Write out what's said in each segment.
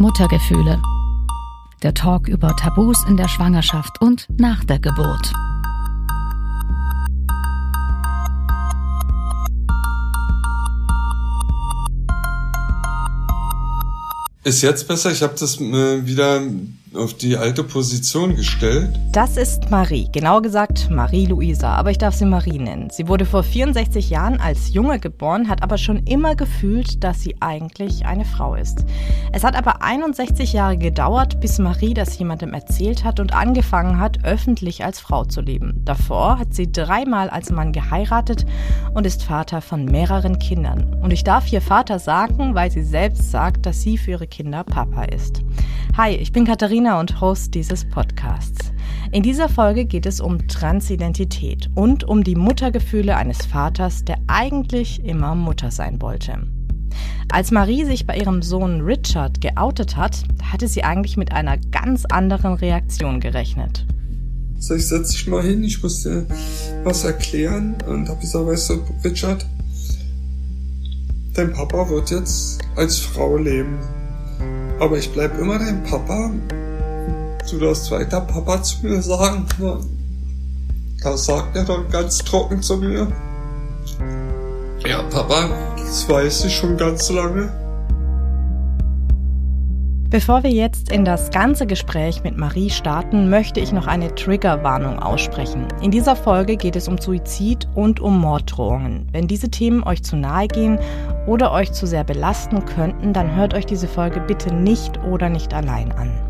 Muttergefühle. Der Talk über Tabus in der Schwangerschaft und nach der Geburt. Ist jetzt besser? Ich habe das äh, wieder auf die alte Position gestellt. Das ist Marie, genauer gesagt Marie-Louisa, aber ich darf sie Marie nennen. Sie wurde vor 64 Jahren als Junge geboren, hat aber schon immer gefühlt, dass sie eigentlich eine Frau ist. Es hat aber 61 Jahre gedauert, bis Marie das jemandem erzählt hat und angefangen hat, öffentlich als Frau zu leben. Davor hat sie dreimal als Mann geheiratet und ist Vater von mehreren Kindern. Und ich darf hier Vater sagen, weil sie selbst sagt, dass sie für ihre Kinder Papa ist. Hi, ich bin Katharina Sabrina und Host dieses Podcasts. In dieser Folge geht es um Transidentität und um die Muttergefühle eines Vaters, der eigentlich immer Mutter sein wollte. Als Marie sich bei ihrem Sohn Richard geoutet hat, hatte sie eigentlich mit einer ganz anderen Reaktion gerechnet. So, ich setze dich mal hin, ich muss dir was erklären und habe gesagt, weißt du, Richard, dein Papa wird jetzt als Frau leben. Aber ich bleib immer dein Papa du das weiter Papa zu mir sagen? Das sagt er dann ganz trocken zu mir. Ja, Papa, das weiß ich schon ganz lange. Bevor wir jetzt in das ganze Gespräch mit Marie starten, möchte ich noch eine Triggerwarnung aussprechen. In dieser Folge geht es um Suizid und um Morddrohungen. Wenn diese Themen euch zu nahe gehen oder euch zu sehr belasten könnten, dann hört euch diese Folge bitte nicht oder nicht allein an.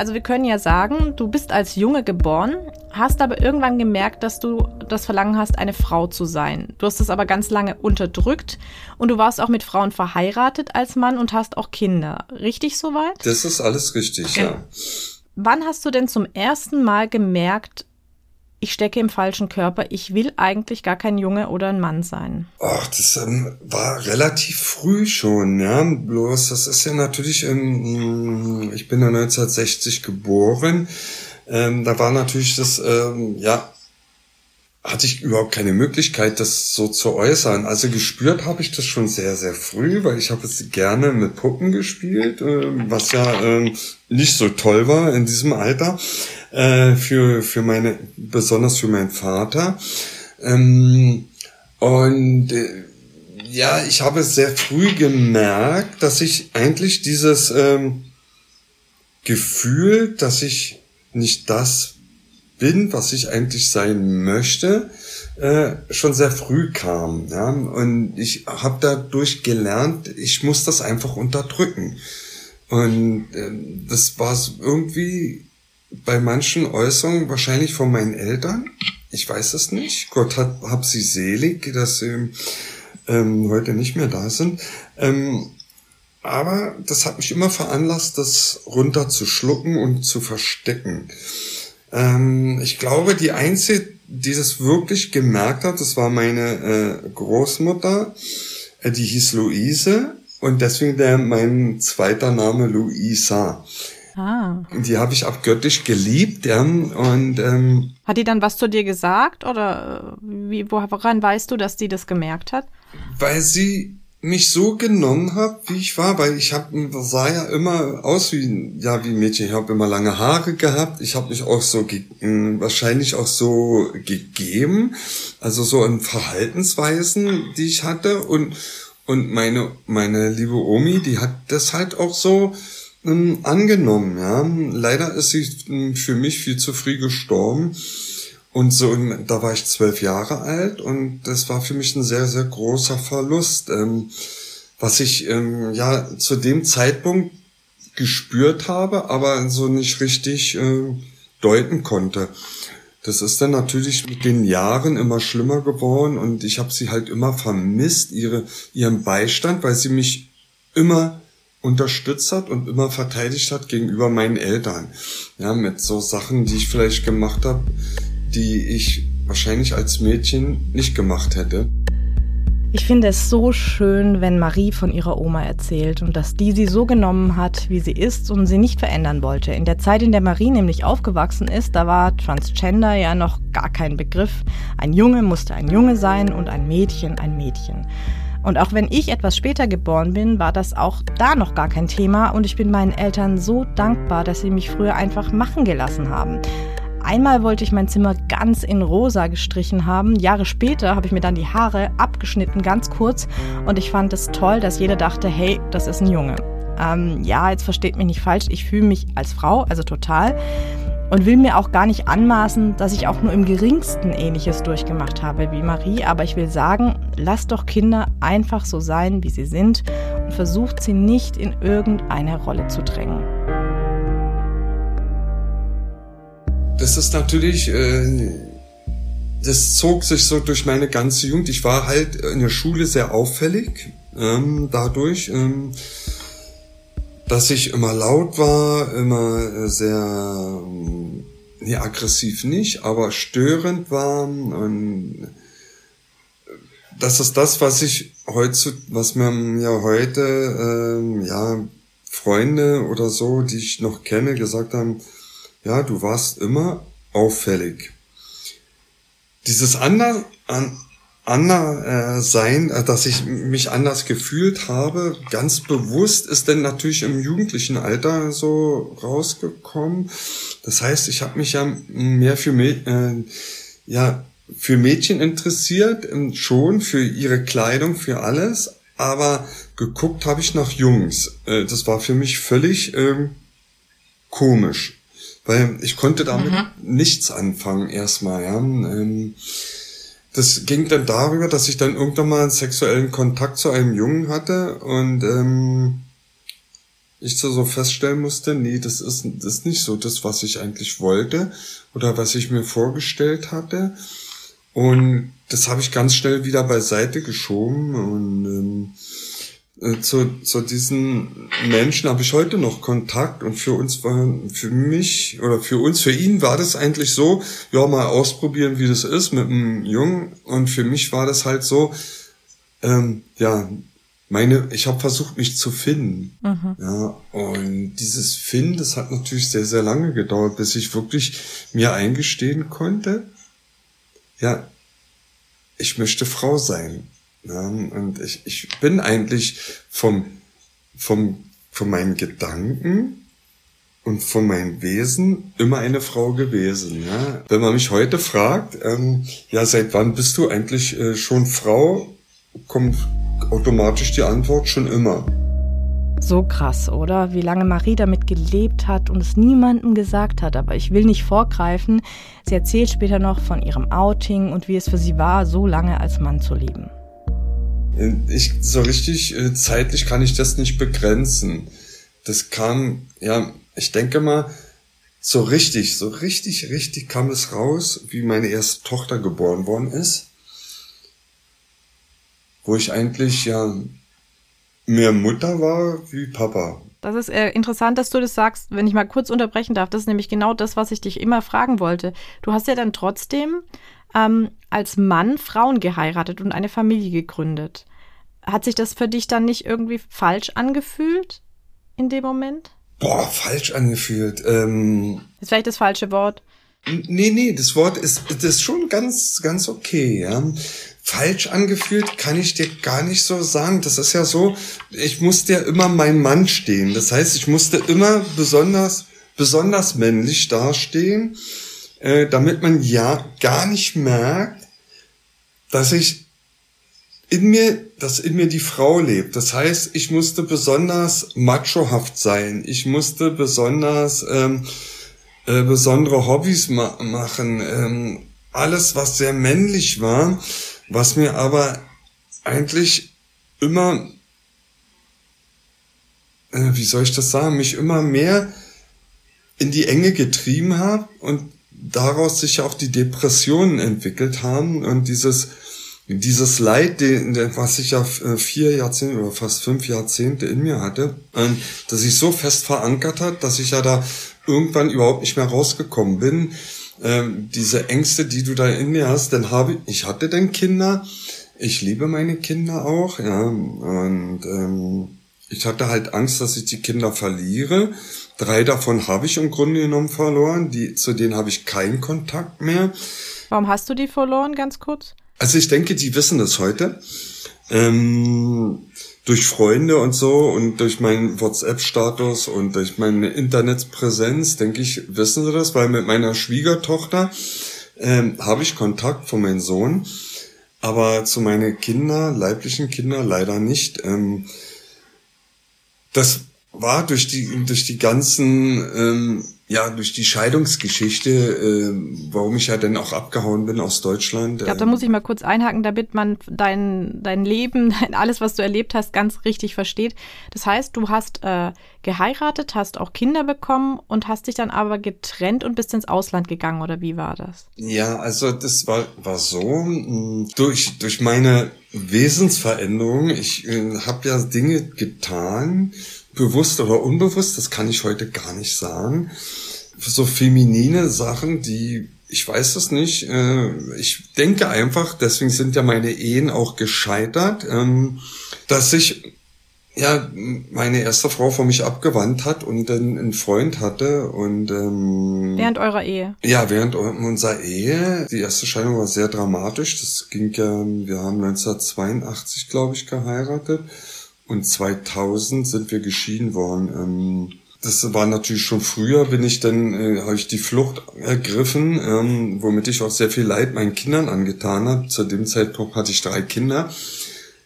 Also wir können ja sagen, du bist als Junge geboren, hast aber irgendwann gemerkt, dass du das Verlangen hast, eine Frau zu sein. Du hast das aber ganz lange unterdrückt und du warst auch mit Frauen verheiratet als Mann und hast auch Kinder. Richtig soweit? Das ist alles richtig, ja. Wann hast du denn zum ersten Mal gemerkt, ich stecke im falschen Körper, ich will eigentlich gar kein Junge oder ein Mann sein. Ach, das ähm, war relativ früh schon, ja. Bloß, das ist ja natürlich, ähm, ich bin ja 1960 geboren. Ähm, da war natürlich das, ähm, ja, hatte ich überhaupt keine Möglichkeit, das so zu äußern. Also gespürt habe ich das schon sehr, sehr früh, weil ich habe es gerne mit Puppen gespielt, äh, was ja äh, nicht so toll war in diesem Alter äh, für, für meine, besonders für meinen Vater. Ähm, und äh, ja, ich habe sehr früh gemerkt, dass ich eigentlich dieses ähm, Gefühl, dass ich nicht das bin, was ich eigentlich sein möchte, äh, schon sehr früh kam. Ja? Und ich habe dadurch gelernt, ich muss das einfach unterdrücken. Und äh, das war irgendwie bei manchen Äußerungen wahrscheinlich von meinen Eltern. Ich weiß es nicht. Gott hat hab sie selig, dass sie ähm, heute nicht mehr da sind. Ähm, aber das hat mich immer veranlasst, das runterzuschlucken und zu verstecken. Ähm, ich glaube, die Einzige, die das wirklich gemerkt hat, das war meine äh, Großmutter. Äh, die hieß Luise und deswegen der mein zweiter Name Luisa. Ah. Die habe ich abgöttisch geliebt, ja. Und ähm, hat die dann was zu dir gesagt oder äh, wie, woran weißt du, dass die das gemerkt hat? Weil sie mich so genommen hat, wie ich war, weil ich hab, sah ja immer aus wie ja wie Mädchen. Ich habe immer lange Haare gehabt. Ich habe mich auch so wahrscheinlich auch so gegeben, also so in Verhaltensweisen, die ich hatte und und meine meine liebe Omi, die hat das halt auch so ähm, angenommen. Ja, leider ist sie ähm, für mich viel zu früh gestorben. Und so, da war ich zwölf Jahre alt und das war für mich ein sehr, sehr großer Verlust, ähm, was ich ähm, ja zu dem Zeitpunkt gespürt habe, aber so nicht richtig äh, deuten konnte. Das ist dann natürlich mit den Jahren immer schlimmer geworden und ich habe sie halt immer vermisst, ihre, ihren Beistand, weil sie mich immer unterstützt hat und immer verteidigt hat gegenüber meinen Eltern. Ja, mit so Sachen, die ich vielleicht gemacht habe, die ich wahrscheinlich als Mädchen nicht gemacht hätte. Ich finde es so schön, wenn Marie von ihrer Oma erzählt und dass die sie so genommen hat, wie sie ist und sie nicht verändern wollte. In der Zeit, in der Marie nämlich aufgewachsen ist, da war Transgender ja noch gar kein Begriff. Ein Junge musste ein Junge sein und ein Mädchen ein Mädchen. Und auch wenn ich etwas später geboren bin, war das auch da noch gar kein Thema und ich bin meinen Eltern so dankbar, dass sie mich früher einfach machen gelassen haben. Einmal wollte ich mein Zimmer ganz in rosa gestrichen haben. Jahre später habe ich mir dann die Haare abgeschnitten, ganz kurz. Und ich fand es toll, dass jeder dachte, hey, das ist ein Junge. Ähm, ja, jetzt versteht mich nicht falsch, ich fühle mich als Frau, also total. Und will mir auch gar nicht anmaßen, dass ich auch nur im geringsten ähnliches durchgemacht habe wie Marie. Aber ich will sagen, lasst doch Kinder einfach so sein, wie sie sind und versucht sie nicht in irgendeine Rolle zu drängen. das ist natürlich, äh, das zog sich so durch meine ganze Jugend. Ich war halt in der Schule sehr auffällig, ähm, dadurch, ähm, dass ich immer laut war, immer sehr, ähm, nee, aggressiv nicht, aber störend war und das ist das, was ich heute, was mir ja heute, ähm, ja, Freunde oder so, die ich noch kenne, gesagt haben, ja, du warst immer auffällig. Dieses ander, an, ander äh, sein, äh, dass ich mich anders gefühlt habe, ganz bewusst, ist denn natürlich im jugendlichen Alter so rausgekommen. Das heißt, ich habe mich ja mehr für äh, ja für Mädchen interessiert, schon für ihre Kleidung, für alles, aber geguckt habe ich nach Jungs. Äh, das war für mich völlig äh, komisch weil ich konnte damit mhm. nichts anfangen erstmal, ja. Ähm, das ging dann darüber, dass ich dann irgendwann mal einen sexuellen Kontakt zu einem Jungen hatte und ähm, ich so, so feststellen musste, nee, das ist, das ist nicht so das, was ich eigentlich wollte oder was ich mir vorgestellt hatte. Und das habe ich ganz schnell wieder beiseite geschoben und ähm, äh, zu, zu diesen Menschen habe ich heute noch Kontakt und für uns war, für mich oder für uns, für ihn war das eigentlich so, ja, mal ausprobieren, wie das ist mit einem Jungen und für mich war das halt so, ähm, ja, meine, ich habe versucht, mich zu finden. Mhm. Ja, und dieses Finden, das hat natürlich sehr, sehr lange gedauert, bis ich wirklich mir eingestehen konnte, ja, ich möchte Frau sein. Und ich, ich bin eigentlich vom, vom, von meinen Gedanken und von meinem Wesen immer eine Frau gewesen. Ja. Wenn man mich heute fragt, ähm, ja, seit wann bist du eigentlich äh, schon Frau, kommt automatisch die Antwort schon immer. So krass, oder? Wie lange Marie damit gelebt hat und es niemandem gesagt hat. Aber ich will nicht vorgreifen. Sie erzählt später noch von ihrem Outing und wie es für sie war, so lange als Mann zu leben. Ich, so richtig äh, zeitlich kann ich das nicht begrenzen. Das kam, ja, ich denke mal, so richtig, so richtig, richtig kam es raus, wie meine erste Tochter geboren worden ist. Wo ich eigentlich ja mehr Mutter war wie Papa. Das ist äh, interessant, dass du das sagst, wenn ich mal kurz unterbrechen darf. Das ist nämlich genau das, was ich dich immer fragen wollte. Du hast ja dann trotzdem ähm, als Mann Frauen geheiratet und eine Familie gegründet. Hat sich das für dich dann nicht irgendwie falsch angefühlt in dem Moment? Boah, falsch angefühlt. Ähm, ist vielleicht das falsche Wort. Nee, nee, das Wort ist, das ist schon ganz, ganz okay, ja. Falsch angefühlt kann ich dir gar nicht so sagen. Das ist ja so, ich musste ja immer mein Mann stehen. Das heißt, ich musste immer besonders, besonders männlich dastehen äh, damit man ja gar nicht merkt, dass ich in mir, dass in mir die Frau lebt. Das heißt, ich musste besonders machohaft sein. Ich musste besonders ähm, äh, besondere Hobbys ma machen. Ähm, alles, was sehr männlich war, was mir aber eigentlich immer, äh, wie soll ich das sagen, mich immer mehr in die Enge getrieben hat und daraus sich auch die Depressionen entwickelt haben und dieses dieses Leid, was ich ja äh, vier Jahrzehnte oder fast fünf Jahrzehnte in mir hatte, dass sich so fest verankert hat, dass ich ja da irgendwann überhaupt nicht mehr rausgekommen bin. Ähm, diese Ängste, die du da in mir hast, dann habe ich, ich hatte dann Kinder, Ich liebe meine Kinder auch, ja. Und ähm, ich hatte halt Angst, dass ich die Kinder verliere. Drei davon habe ich im Grunde genommen verloren. Die, zu denen habe ich keinen Kontakt mehr. Warum hast du die verloren, ganz kurz? Also ich denke, die wissen das heute. Ähm, durch Freunde und so und durch meinen WhatsApp-Status und durch meine Internetpräsenz, denke ich, wissen sie das, weil mit meiner Schwiegertochter ähm, habe ich Kontakt von meinem Sohn, aber zu meinen Kinder, leiblichen Kinder leider nicht. Ähm, das war durch die durch die ganzen ähm, ja, durch die Scheidungsgeschichte, äh, warum ich ja dann auch abgehauen bin aus Deutschland. Ich glaube, da muss ich mal kurz einhaken, damit man dein, dein Leben, alles, was du erlebt hast, ganz richtig versteht. Das heißt, du hast äh, geheiratet, hast auch Kinder bekommen und hast dich dann aber getrennt und bist ins Ausland gegangen, oder wie war das? Ja, also das war, war so, hm, durch, durch meine Wesensveränderung, ich äh, habe ja Dinge getan, bewusst oder unbewusst, das kann ich heute gar nicht sagen. So feminine Sachen, die, ich weiß es nicht, äh, ich denke einfach, deswegen sind ja meine Ehen auch gescheitert, ähm, dass ich ja meine erste Frau von mich abgewandt hat und dann einen Freund hatte und ähm, während eurer Ehe? Ja während unserer Ehe. Die erste Scheidung war sehr dramatisch. Das ging ja wir haben 1982 glaube ich geheiratet und 2000 sind wir geschieden worden. Ähm, das war natürlich schon früher, bin ich dann, äh, habe ich die Flucht ergriffen, ähm, womit ich auch sehr viel Leid meinen Kindern angetan habe. Zu dem Zeitpunkt hatte ich drei Kinder.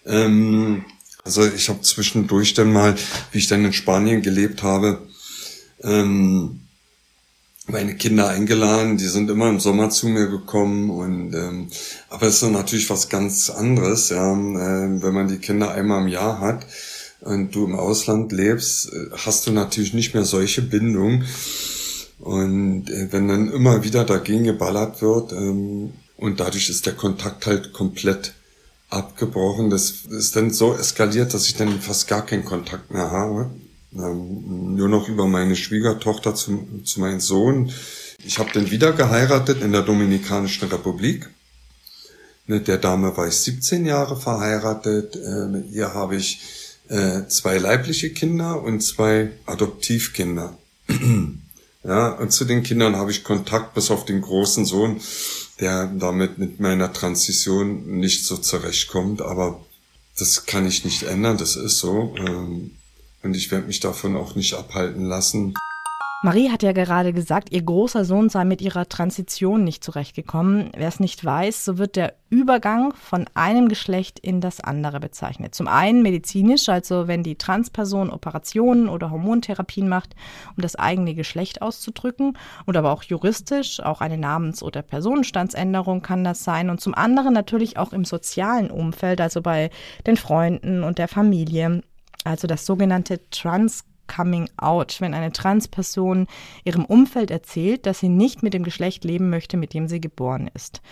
Ähm, also ich habe zwischendurch dann mal, wie ich dann in Spanien gelebt habe, ähm, meine Kinder eingeladen, die sind immer im Sommer zu mir gekommen und ähm, aber es ist natürlich was ganz anderes, ja, äh, wenn man die Kinder einmal im Jahr hat und du im Ausland lebst, äh, hast du natürlich nicht mehr solche Bindungen. Und äh, wenn dann immer wieder dagegen geballert wird ähm, und dadurch ist der Kontakt halt komplett abgebrochen, das ist dann so eskaliert, dass ich dann fast gar keinen Kontakt mehr habe ähm, nur noch über meine Schwiegertochter zu, zu meinem Sohn. Ich habe den wieder geheiratet in der Dominikanischen Republik. Mit der Dame war ich 17 Jahre verheiratet. Mit ihr habe ich äh, zwei leibliche Kinder und zwei Adoptivkinder. ja, und zu den Kindern habe ich Kontakt bis auf den großen Sohn, der damit mit meiner Transition nicht so zurechtkommt. Aber das kann ich nicht ändern, das ist so. Ähm, und ich werde mich davon auch nicht abhalten lassen. Marie hat ja gerade gesagt, ihr großer Sohn sei mit ihrer Transition nicht zurechtgekommen. Wer es nicht weiß, so wird der Übergang von einem Geschlecht in das andere bezeichnet. Zum einen medizinisch, also wenn die Transperson Operationen oder Hormontherapien macht, um das eigene Geschlecht auszudrücken, und aber auch juristisch, auch eine Namens- oder Personenstandsänderung kann das sein. Und zum anderen natürlich auch im sozialen Umfeld, also bei den Freunden und der Familie also das sogenannte Trans Coming Out, wenn eine Transperson ihrem Umfeld erzählt, dass sie nicht mit dem Geschlecht leben möchte, mit dem sie geboren ist.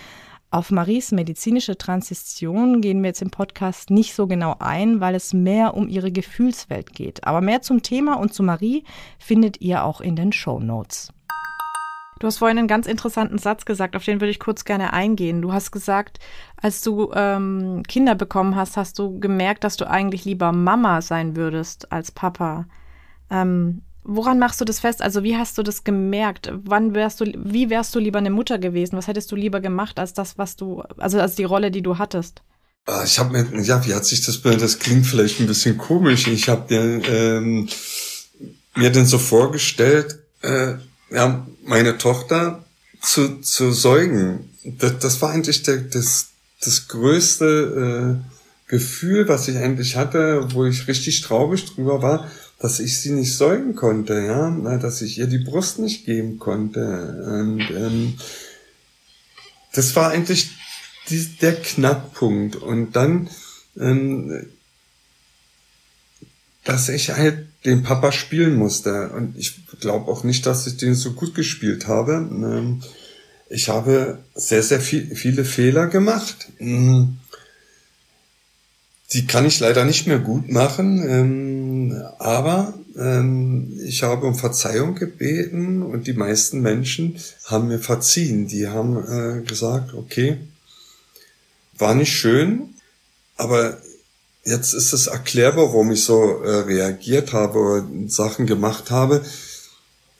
Auf Maries medizinische Transition gehen wir jetzt im Podcast nicht so genau ein, weil es mehr um ihre Gefühlswelt geht. Aber mehr zum Thema und zu Marie findet ihr auch in den Show Notes. Du hast vorhin einen ganz interessanten Satz gesagt, auf den würde ich kurz gerne eingehen. Du hast gesagt, als du ähm, Kinder bekommen hast, hast du gemerkt, dass du eigentlich lieber Mama sein würdest als Papa. Ähm, woran machst du das fest? Also wie hast du das gemerkt? Wann wärst du, wie wärst du lieber eine Mutter gewesen? Was hättest du lieber gemacht als das, was du, also als die Rolle, die du hattest? Ah, ich habe mir, ja, wie hat sich das, das klingt vielleicht ein bisschen komisch. Ich habe ähm, mir denn so vorgestellt, äh, ja, meine Tochter zu, zu säugen. Das, das war eigentlich der, das, das größte äh, Gefühl, was ich eigentlich hatte, wo ich richtig traurig drüber war, dass ich sie nicht säugen konnte, ja, dass ich ihr die Brust nicht geben konnte. Und ähm, das war eigentlich die, der Knackpunkt. Und dann, ähm, dass ich halt den Papa spielen musste. Und ich glaube auch nicht, dass ich den so gut gespielt habe. Ähm, ich habe sehr, sehr viel, viele Fehler gemacht. Mm. Die kann ich leider nicht mehr gut machen, ähm, aber ähm, ich habe um Verzeihung gebeten und die meisten Menschen haben mir verziehen. Die haben äh, gesagt, okay, war nicht schön, aber jetzt ist es erklärbar, warum ich so äh, reagiert habe oder Sachen gemacht habe,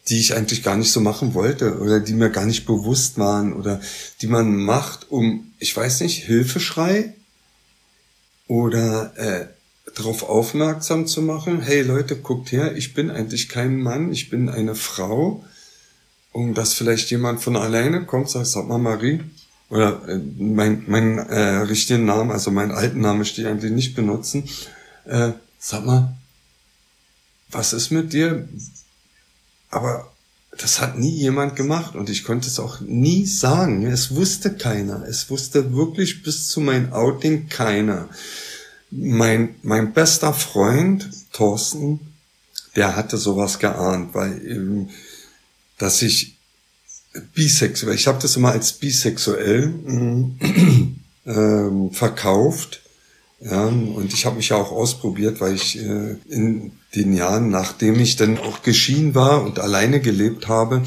die ich eigentlich gar nicht so machen wollte oder die mir gar nicht bewusst waren oder die man macht, um, ich weiß nicht, Hilfeschrei oder äh, darauf aufmerksam zu machen, hey Leute, guckt her, ich bin eigentlich kein Mann, ich bin eine Frau. Und dass vielleicht jemand von alleine kommt, sagt, sag mal Marie, oder äh, mein, mein äh, richtigen Namen, also meinen alten Namen ich eigentlich nicht benutzen. Äh, sag mal, was ist mit dir? Aber das hat nie jemand gemacht und ich konnte es auch nie sagen. Es wusste keiner. Es wusste wirklich bis zu meinem Outing keiner. Mein, mein bester Freund, Thorsten, der hatte sowas geahnt, weil, ähm, dass ich bisexuell, ich habe das immer als bisexuell äh, verkauft. Ja, und ich habe mich ja auch ausprobiert, weil ich äh, in den Jahren, nachdem ich dann auch geschieden war und alleine gelebt habe,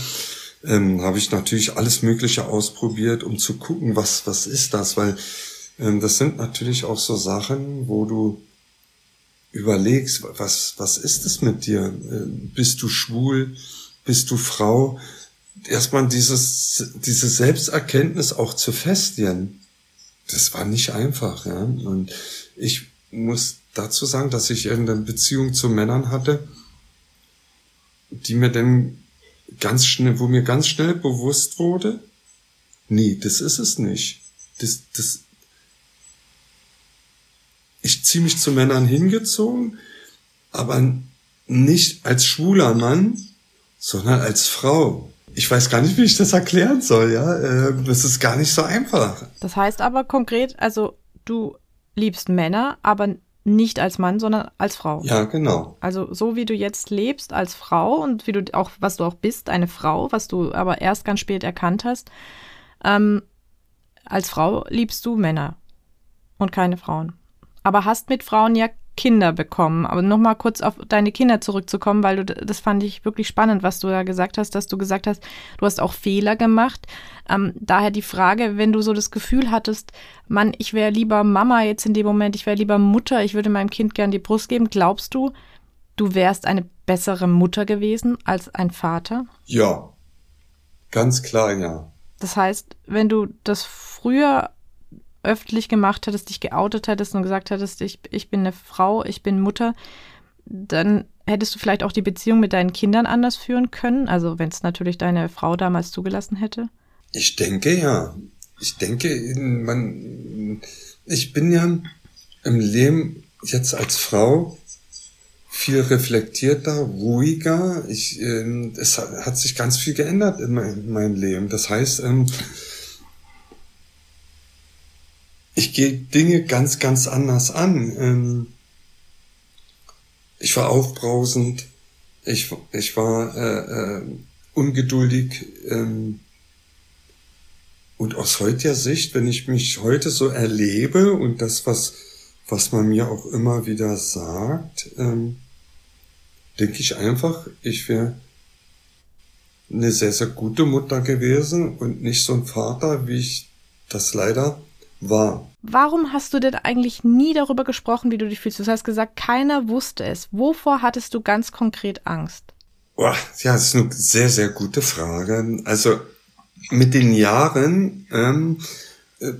ähm, habe ich natürlich alles Mögliche ausprobiert, um zu gucken, was was ist das, weil ähm, das sind natürlich auch so Sachen, wo du überlegst, was, was ist es mit dir? Ähm, bist du schwul? Bist du Frau? Erstmal dieses, diese Selbsterkenntnis auch zu festigen. Das war nicht einfach, ja. Und ich muss dazu sagen, dass ich eine Beziehung zu Männern hatte, die mir dann ganz schnell, wo mir ganz schnell bewusst wurde, nee, das ist es nicht. Das, das, ich ziemlich zu Männern hingezogen, aber nicht als schwuler Mann, sondern als Frau. Ich weiß gar nicht, wie ich das erklären soll, ja. Das ist gar nicht so einfach. Das heißt aber konkret, also du liebst Männer, aber nicht als Mann, sondern als Frau. Ja, genau. Also so wie du jetzt lebst als Frau und wie du auch, was du auch bist, eine Frau, was du aber erst ganz spät erkannt hast, ähm, als Frau liebst du Männer und keine Frauen aber hast mit Frauen ja Kinder bekommen. Aber nochmal kurz auf deine Kinder zurückzukommen, weil du, das fand ich wirklich spannend, was du da gesagt hast, dass du gesagt hast, du hast auch Fehler gemacht. Ähm, daher die Frage, wenn du so das Gefühl hattest, Mann, ich wäre lieber Mama jetzt in dem Moment, ich wäre lieber Mutter, ich würde meinem Kind gern die Brust geben, glaubst du, du wärst eine bessere Mutter gewesen als ein Vater? Ja, ganz klar, ja. Das heißt, wenn du das früher öffentlich gemacht hättest, dich geoutet hättest und gesagt hättest, ich, ich bin eine Frau, ich bin Mutter, dann hättest du vielleicht auch die Beziehung mit deinen Kindern anders führen können? Also wenn es natürlich deine Frau damals zugelassen hätte? Ich denke ja. Ich denke, man, ich bin ja im Leben jetzt als Frau viel reflektierter, ruhiger. Ich, äh, es hat, sich ganz viel geändert in, mein, in meinem Leben. Das heißt, ähm, ich gehe Dinge ganz, ganz anders an. Ähm, ich war aufbrausend, ich, ich war äh, äh, ungeduldig. Ähm, und aus heutiger Sicht, wenn ich mich heute so erlebe und das, was, was man mir auch immer wieder sagt, ähm, denke ich einfach, ich wäre eine sehr, sehr gute Mutter gewesen und nicht so ein Vater, wie ich das leider war. Warum hast du denn eigentlich nie darüber gesprochen, wie du dich fühlst? Du hast gesagt, keiner wusste es. Wovor hattest du ganz konkret Angst? Oh, ja, das ist eine sehr, sehr gute Frage. Also mit den Jahren ähm, äh,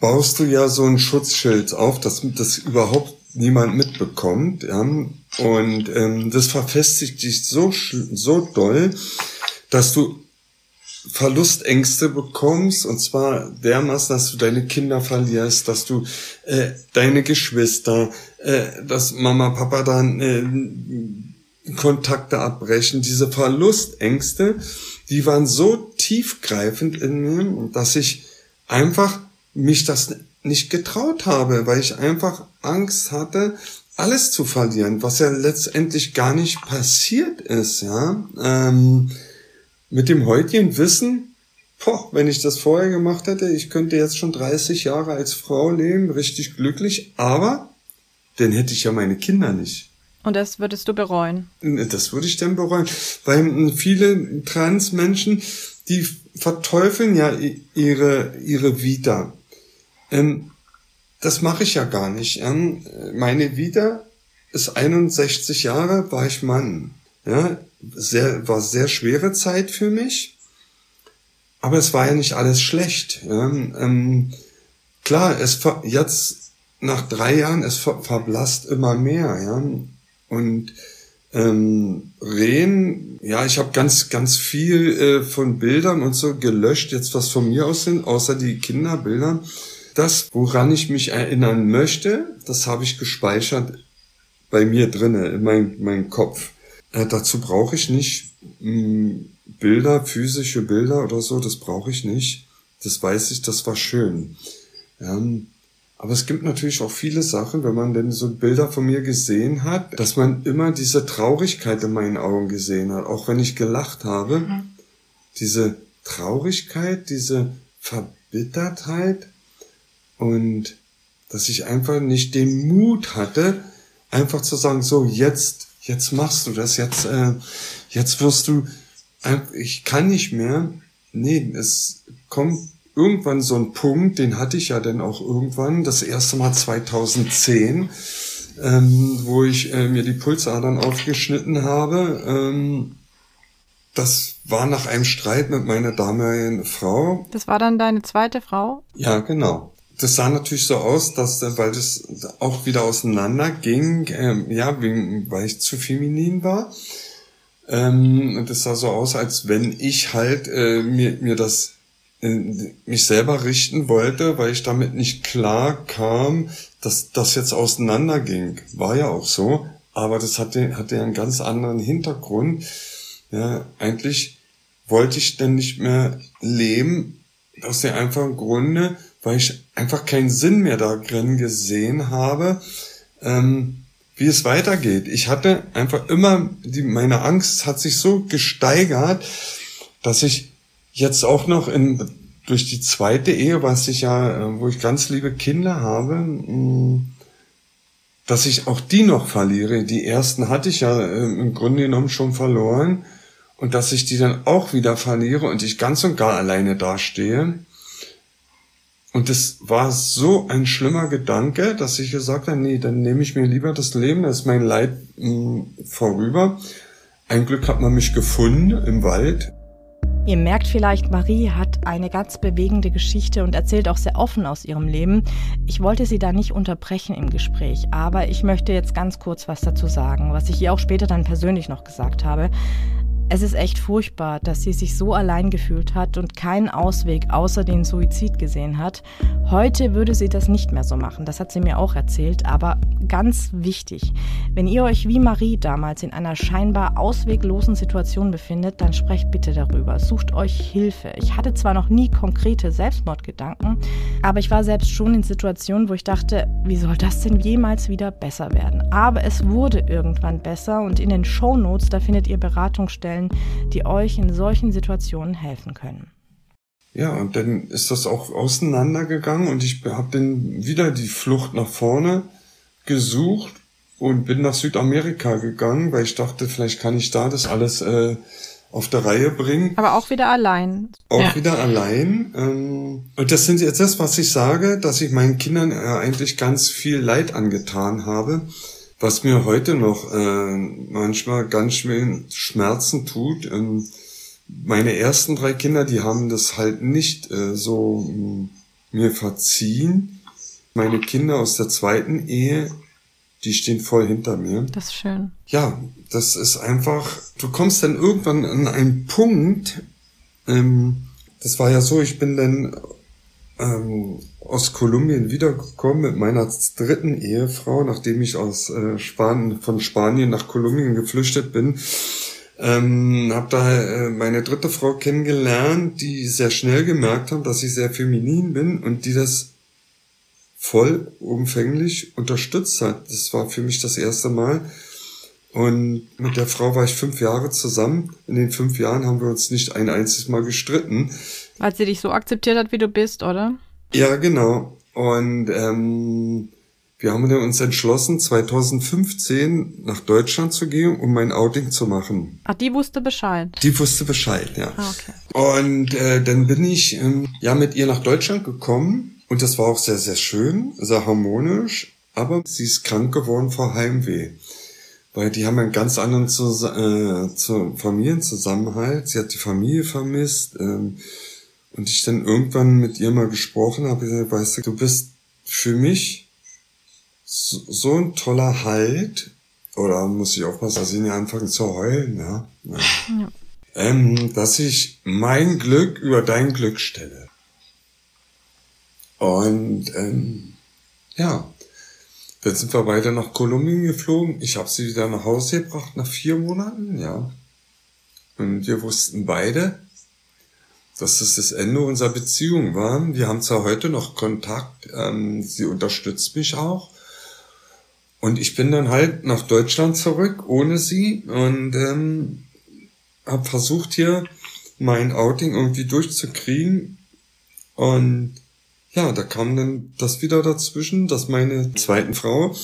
baust du ja so ein Schutzschild auf, dass das überhaupt niemand mitbekommt. Ja? Und ähm, das verfestigt dich so, so doll, dass du Verlustängste bekommst, und zwar dermaßen, dass du deine Kinder verlierst, dass du äh, deine Geschwister, äh, dass Mama, Papa dann äh, Kontakte abbrechen. Diese Verlustängste, die waren so tiefgreifend in mir, dass ich einfach mich das nicht getraut habe, weil ich einfach Angst hatte, alles zu verlieren, was ja letztendlich gar nicht passiert ist, ja. Ähm, mit dem heutigen Wissen, boah, wenn ich das vorher gemacht hätte, ich könnte jetzt schon 30 Jahre als Frau leben, richtig glücklich, aber dann hätte ich ja meine Kinder nicht. Und das würdest du bereuen? Das würde ich dann bereuen, weil viele Transmenschen, die verteufeln ja ihre, ihre Vita. Ähm, das mache ich ja gar nicht. Ähm, meine Vita ist 61 Jahre, war ich Mann. Ja, sehr, war sehr schwere Zeit für mich. Aber es war ja nicht alles schlecht. Ja. Ähm, klar, es jetzt nach drei Jahren, es ver verblasst immer mehr. Ja. Und ähm, Rehen, ja, ich habe ganz, ganz viel äh, von Bildern und so gelöscht, jetzt was von mir aus sind, außer die Kinderbilder. Das, woran ich mich erinnern möchte, das habe ich gespeichert bei mir drinne in meinem mein Kopf. Äh, dazu brauche ich nicht mh, hm, Bilder, physische Bilder oder so, das brauche ich nicht. Das weiß ich, das war schön. Ähm, aber es gibt natürlich auch viele Sachen, wenn man denn so Bilder von mir gesehen hat, dass man immer diese Traurigkeit in meinen Augen gesehen hat, auch wenn ich gelacht habe. Mhm. Diese Traurigkeit, diese Verbittertheit und dass ich einfach nicht den Mut hatte, einfach zu sagen, so jetzt, jetzt machst du das, jetzt, äh, jetzt wirst du, ich kann nicht mehr. Nee, es kommt irgendwann so ein Punkt, den hatte ich ja dann auch irgendwann, das erste Mal 2010, ähm, wo ich äh, mir die Pulsadern aufgeschnitten habe. Ähm, das war nach einem Streit mit meiner damaligen Frau. Das war dann deine zweite Frau? Ja, genau. Das sah natürlich so aus, dass, äh, weil das auch wieder auseinander ging, ähm, ja, weil ich zu feminin war. Ähm, das sah so aus, als wenn ich halt äh, mir, mir das mich selber richten wollte, weil ich damit nicht klar kam, dass das jetzt auseinanderging. War ja auch so, aber das hatte, hatte einen ganz anderen Hintergrund. Ja, eigentlich wollte ich dann nicht mehr leben, aus dem einfachen Grunde, weil ich einfach keinen Sinn mehr darin gesehen habe, ähm, wie es weitergeht. Ich hatte einfach immer, die, meine Angst hat sich so gesteigert, dass ich jetzt auch noch in, durch die zweite Ehe, was ich ja, äh, wo ich ganz liebe Kinder habe, dass ich auch die noch verliere. Die ersten hatte ich ja äh, im Grunde genommen schon verloren und dass ich die dann auch wieder verliere und ich ganz und gar alleine dastehe. Und das war so ein schlimmer Gedanke, dass ich gesagt habe, nee, dann nehme ich mir lieber das Leben, das ist mein Leid mh, mm, vorüber. Ein Glück hat man mich gefunden im Wald. Ihr merkt vielleicht, Marie hat eine ganz bewegende Geschichte und erzählt auch sehr offen aus ihrem Leben. Ich wollte sie da nicht unterbrechen im Gespräch, aber ich möchte jetzt ganz kurz was dazu sagen, was ich ihr auch später dann persönlich noch gesagt habe. Es ist echt furchtbar, dass sie sich so allein gefühlt hat und keinen Ausweg außer den Suizid gesehen hat. Heute würde sie das nicht mehr so machen, das hat sie mir auch erzählt, aber ganz wichtig, wenn ihr euch wie Marie damals in einer scheinbar ausweglosen Situation befindet, dann sprecht bitte darüber, sucht euch Hilfe. Ich hatte zwar noch nie konkrete Selbstmordgedanken, aber ich war selbst schon in Situationen, wo ich dachte, wie soll das denn jemals wieder besser werden? Aber es wurde irgendwann besser und in den Show Notes, da findet ihr Beratungsstellen, stellen, die euch in solchen Situationen helfen können. Ja, und dann ist das auch auseinandergegangen und ich habe dann wieder die Flucht nach vorne gesucht und bin nach Südamerika gegangen, weil ich dachte, vielleicht kann ich da das alles äh, auf der Reihe bringen. Aber auch wieder allein. Auch ja. wieder allein. Ähm, und das sind jetzt das, was ich sage, dass ich meinen Kindern äh, eigentlich ganz viel Leid angetan habe was mir heute noch äh, manchmal ganz schön Schmerzen tut. Ähm, meine ersten drei Kinder, die haben das halt nicht äh, so äh, mir verziehen. Meine Kinder aus der zweiten Ehe, die stehen voll hinter mir. Das ist schön. Ja, das ist einfach, du kommst dann irgendwann an einen Punkt, ähm, das war ja so, ich bin dann ähm, aus Kolumbien wiedergekommen mit meiner dritten Ehefrau, nachdem ich aus äh, Spanien, von Spanien nach Kolumbien geflüchtet bin. Ähm, habe da äh, meine dritte Frau kennengelernt, die sehr schnell gemerkt haben, dass ich sehr feminin bin und die das vollumfänglich unterstützt hat. Das war für mich das erste Mal. Und mit der Frau war ich fünf Jahre zusammen. In den fünf Jahren haben wir uns nicht ein einziges Mal gestritten. Weil sie dich so akzeptiert hat, wie du bist, oder? Ja, genau. Und ähm, wir haben uns entschlossen, 2015 nach Deutschland zu gehen, um mein Outing zu machen. Ach, die wusste Bescheid. Die wusste Bescheid, ja. Ah, okay. Und äh, dann bin ich ähm, ja mit ihr nach Deutschland gekommen Und das war auch sehr, sehr schön, sehr harmonisch, aber sie ist krank geworden vor Heimweh. Weil die haben einen ganz anderen Zus äh, zu Familienzusammenhalt. Sie hat die Familie vermisst. Ähm, und ich dann irgendwann mit ihr mal gesprochen habe, gesagt, weißt du, du bist für mich so, so ein toller Halt. Oder muss ich aufpassen, dass ich nicht anfangen zu heulen, ja. ja. ja. Ähm, dass ich mein Glück über dein Glück stelle. Und ähm, ja, dann sind wir weiter nach Kolumbien geflogen. Ich habe sie wieder nach Hause gebracht nach vier Monaten, ja. Und wir wussten beide, dass es das Ende unserer Beziehung war. Wir haben zwar heute noch Kontakt, ähm, sie unterstützt mich auch. Und ich bin dann halt nach Deutschland zurück ohne sie und ähm, habe versucht hier mein Outing irgendwie durchzukriegen. Und ja, da kam dann das wieder dazwischen, dass meine zweiten Frau,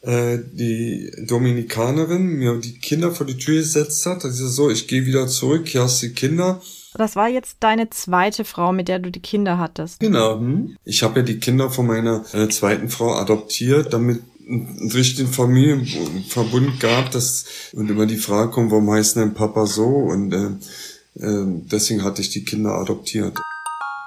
äh, die Dominikanerin, mir die Kinder vor die Tür gesetzt hat. Also so, ich gehe wieder zurück, hier hast du die Kinder. Das war jetzt deine zweite Frau, mit der du die Kinder hattest. Genau. Hm. Ich habe ja die Kinder von meiner äh, zweiten Frau adoptiert, damit einen richtigen Familienverbund gab, dass und immer die Frage kommt, warum heißt denn Papa so? Und äh, äh, deswegen hatte ich die Kinder adoptiert.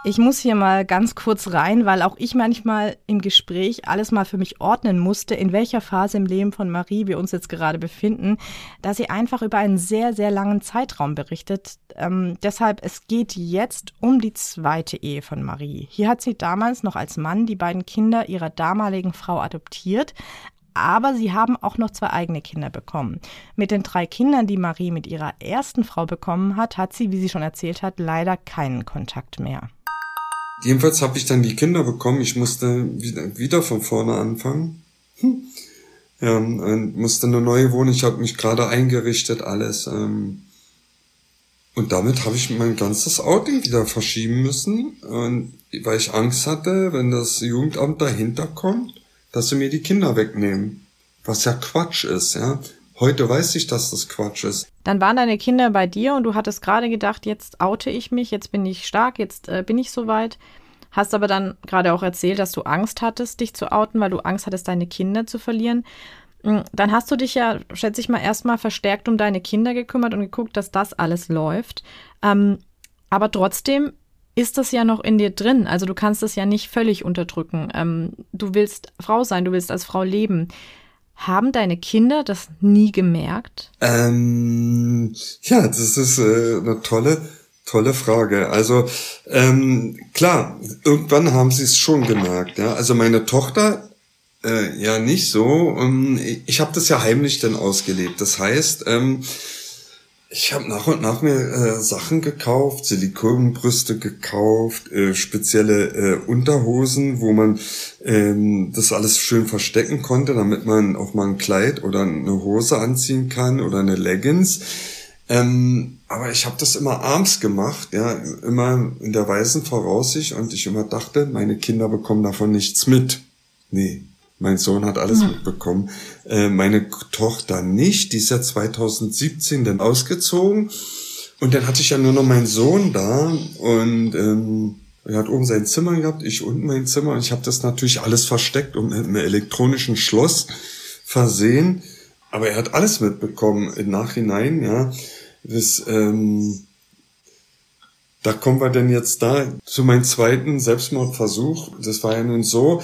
Ich muss hier mal ganz kurz rein, weil auch ich manchmal im Gespräch alles mal für mich ordnen musste, in welcher Phase im Leben von Marie wir uns jetzt gerade befinden, da sie einfach über einen sehr, sehr langen Zeitraum berichtet. Ähm, deshalb, es geht jetzt um die zweite Ehe von Marie. Hier hat sie damals noch als Mann die beiden Kinder ihrer damaligen Frau adoptiert, aber sie haben auch noch zwei eigene Kinder bekommen. Mit den drei Kindern, die Marie mit ihrer ersten Frau bekommen hat, hat sie, wie sie schon erzählt hat, leider keinen Kontakt mehr. Jedenfalls habe ich dann die Kinder bekommen. Ich musste wieder, von vorne anfangen. Hm. Ja, und musste eine neue Wohnung. Ich habe mich gerade eingerichtet, alles. Ähm, und damit habe ich mein ganzes Outing wieder verschieben müssen, und, weil ich Angst hatte, wenn das Jugendamt dahinter kommt, dass sie mir die Kinder wegnehmen. Was ja Quatsch ist, ja. Heute weiß ich, dass das Quatsch ist. Dann waren deine Kinder bei dir und du hattest gerade gedacht, jetzt oute ich mich, jetzt bin ich stark, jetzt äh, bin ich soweit. Hast aber dann gerade auch erzählt, dass du Angst hattest, dich zu outen, weil du Angst hattest, deine Kinder zu verlieren. Mm, dann hast du dich ja, schätze ich mal, erstmal verstärkt um deine Kinder gekümmert und geguckt, dass das alles läuft. Ähm, aber trotzdem ist das ja noch in dir drin. Also du kannst es ja nicht völlig unterdrücken. Ähm, du willst Frau sein, du willst als Frau leben. Haben deine Kinder das nie gemerkt? Ähm, ja, das ist äh, eine tolle, tolle Frage. Also ähm, klar, irgendwann haben sie es schon gemerkt. Ja, also meine Tochter äh, ja nicht so. Ähm, ich habe das ja heimlich dann ausgelebt. Das heißt, ähm, ich habe nach und nach mir äh, Sachen gekauft, Silikonbrüste gekauft, äh, spezielle äh, Unterhosen, wo man ähm, das alles schön verstecken konnte, damit man auch mal ein Kleid oder eine Hose anziehen kann oder eine Leggings. Ähm, aber ich habe das immer abends gemacht, ja, immer in der weißen Voraussicht und ich immer dachte, meine Kinder bekommen davon nichts mit. Nee, mein Sohn hat alles ja. mitbekommen. Äh, meine Tochter nicht. Die ist ja 2017 dann ausgezogen. Und dann hatte ich ja nur noch meinen Sohn da. Und ähm, er hat oben sein Zimmer gehabt, ich unten mein Zimmer. Und ich habe das natürlich alles versteckt und mit einem elektronischen Schloss versehen. Aber er hat alles mitbekommen im Nachhinein, ja. Das, ähm, da kommen wir denn jetzt da zu meinem zweiten Selbstmordversuch. Das war ja nun so,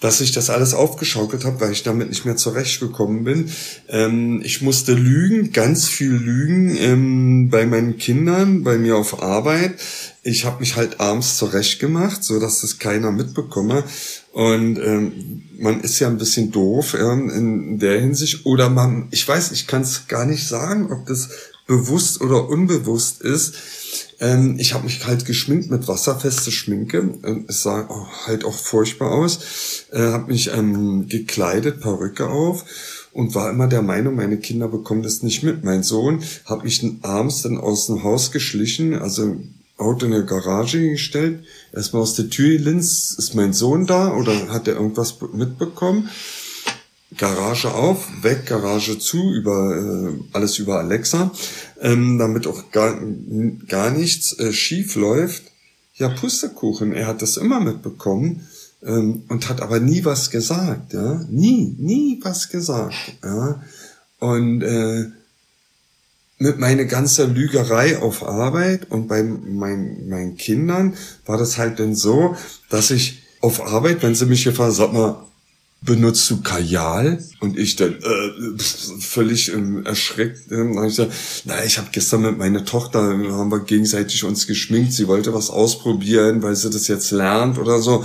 dass ich das alles aufgeschaukelt habe, weil ich damit nicht mehr zurechtgekommen bin. Ähm, ich musste lügen, ganz viel lügen ähm, bei meinen Kindern, bei mir auf Arbeit. Ich habe mich halt abends zurechtgemacht, so dass das keiner mitbekomme. Und ähm, man ist ja ein bisschen doof in der Hinsicht. Oder man, ich weiß, ich kann es gar nicht sagen, ob das bewusst oder unbewusst ist ähm, ich habe mich halt geschminkt mit wasserfeste Schminke. Es sah halt auch furchtbar aus. Äh, habe mich ähm, gekleidet, Perücke auf und war immer der Meinung, meine Kinder bekommen das nicht mit. Mein Sohn hat mich abends dann aus dem Haus geschlichen, also Auto in der Garage gestellt. Erstmal aus der Tür links, ist mein Sohn da oder hat er irgendwas mitbekommen? Garage auf, weg, Garage zu, über äh, alles über Alexa, ähm, damit auch gar, gar nichts äh, schief läuft. ja, Pustekuchen. Er hat das immer mitbekommen ähm, und hat aber nie was gesagt, ja. Nie, nie was gesagt, ja. Und äh, mit meiner ganzen Lügerei auf Arbeit und bei mein, meinen Kindern war das halt dann so, dass ich auf Arbeit, wenn sie mich gefragt sag mal, benutzt du Kajal? Und ich dann äh, völlig ähm, erschreckt. Ähm, ich gesagt, na, ich habe gestern mit meiner Tochter, haben wir gegenseitig uns geschminkt, sie wollte was ausprobieren, weil sie das jetzt lernt oder so.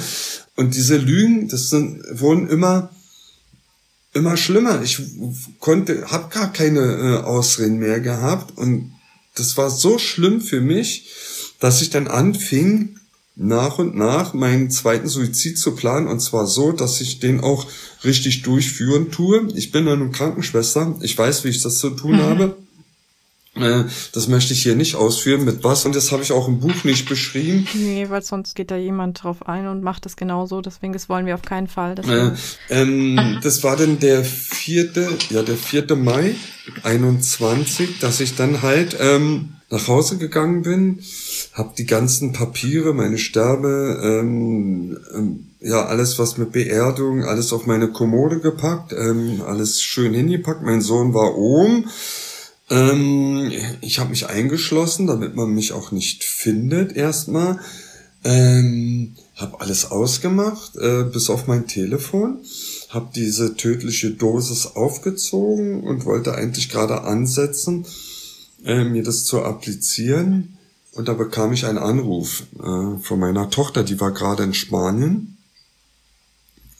Und diese Lügen, das sind, wurden immer immer schlimmer. Ich konnte, habe gar keine äh, Ausreden mehr gehabt und das war so schlimm für mich, dass ich dann anfing, nach und nach meinen zweiten Suizid zu planen und zwar so, dass ich den auch richtig durchführen tue. Ich bin eine Krankenschwester, ich weiß, wie ich das zu tun mhm. habe. Äh, das möchte ich hier nicht ausführen, mit was. Und das habe ich auch im Buch nicht beschrieben. Nee, weil sonst geht da jemand drauf ein und macht das genauso. Deswegen, das wollen wir auf keinen Fall. Äh, ähm, das war dann der vierte, ja, der vierte Mai 21, dass ich dann halt ähm, nach Hause gegangen bin, habe die ganzen Papiere, meine Sterbe, ähm, ähm, ja, alles was mit Beerdung, alles auf meine Kommode gepackt, ähm, alles schön hingepackt. Mein Sohn war oben ähm, ich habe mich eingeschlossen, damit man mich auch nicht findet erstmal. Ähm, habe alles ausgemacht, äh, bis auf mein Telefon. Habe diese tödliche Dosis aufgezogen und wollte eigentlich gerade ansetzen, äh, mir das zu applizieren. Und da bekam ich einen Anruf äh, von meiner Tochter, die war gerade in Spanien.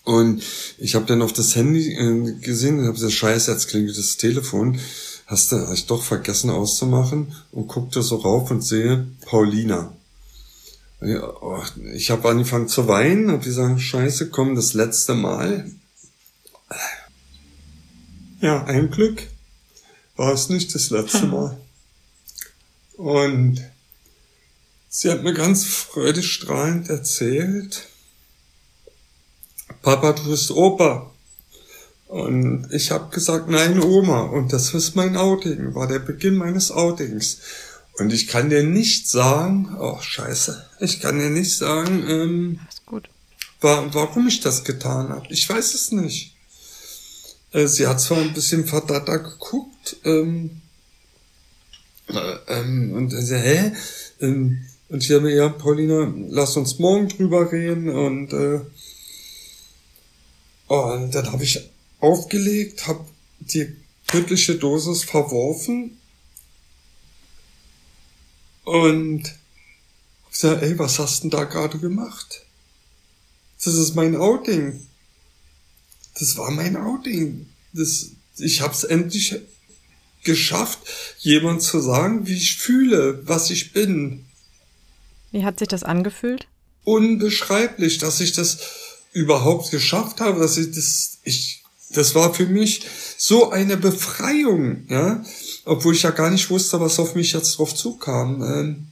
Und ich habe dann auf das Handy äh, gesehen und habe gesagt, scheiße, jetzt klingelt das Telefon hast du ich doch vergessen auszumachen und guckte so rauf und sehe Paulina. Ich habe angefangen zu weinen, habe gesagt, scheiße, komm, das letzte Mal. Ja, ein Glück war es nicht das letzte Mal. Und sie hat mir ganz freudestrahlend erzählt, Papa, du bist Opa. Und ich habe gesagt, nein, Oma. Und das ist mein Outing, war der Beginn meines Outings. Und ich kann dir nicht sagen, oh scheiße, ich kann dir nicht sagen, ähm. Wa warum ich das getan habe. Ich weiß es nicht. Äh, sie hat zwar ein bisschen verdatter geguckt, ähm, äh, ähm, und sie, hä? Ähm, und ich habe mir, ja, Paulina, lass uns morgen drüber reden. Und, äh, und dann habe ich aufgelegt, habe die tödliche Dosis verworfen und hab gesagt, ey, was hast denn da gerade gemacht? Das ist mein Outing. Das war mein Outing. Das, ich hab's endlich geschafft, jemand zu sagen, wie ich fühle, was ich bin. Wie hat sich das angefühlt? Unbeschreiblich, dass ich das überhaupt geschafft habe, dass ich das, ich das war für mich so eine Befreiung, ja, obwohl ich ja gar nicht wusste, was auf mich jetzt drauf zukam. Ähm,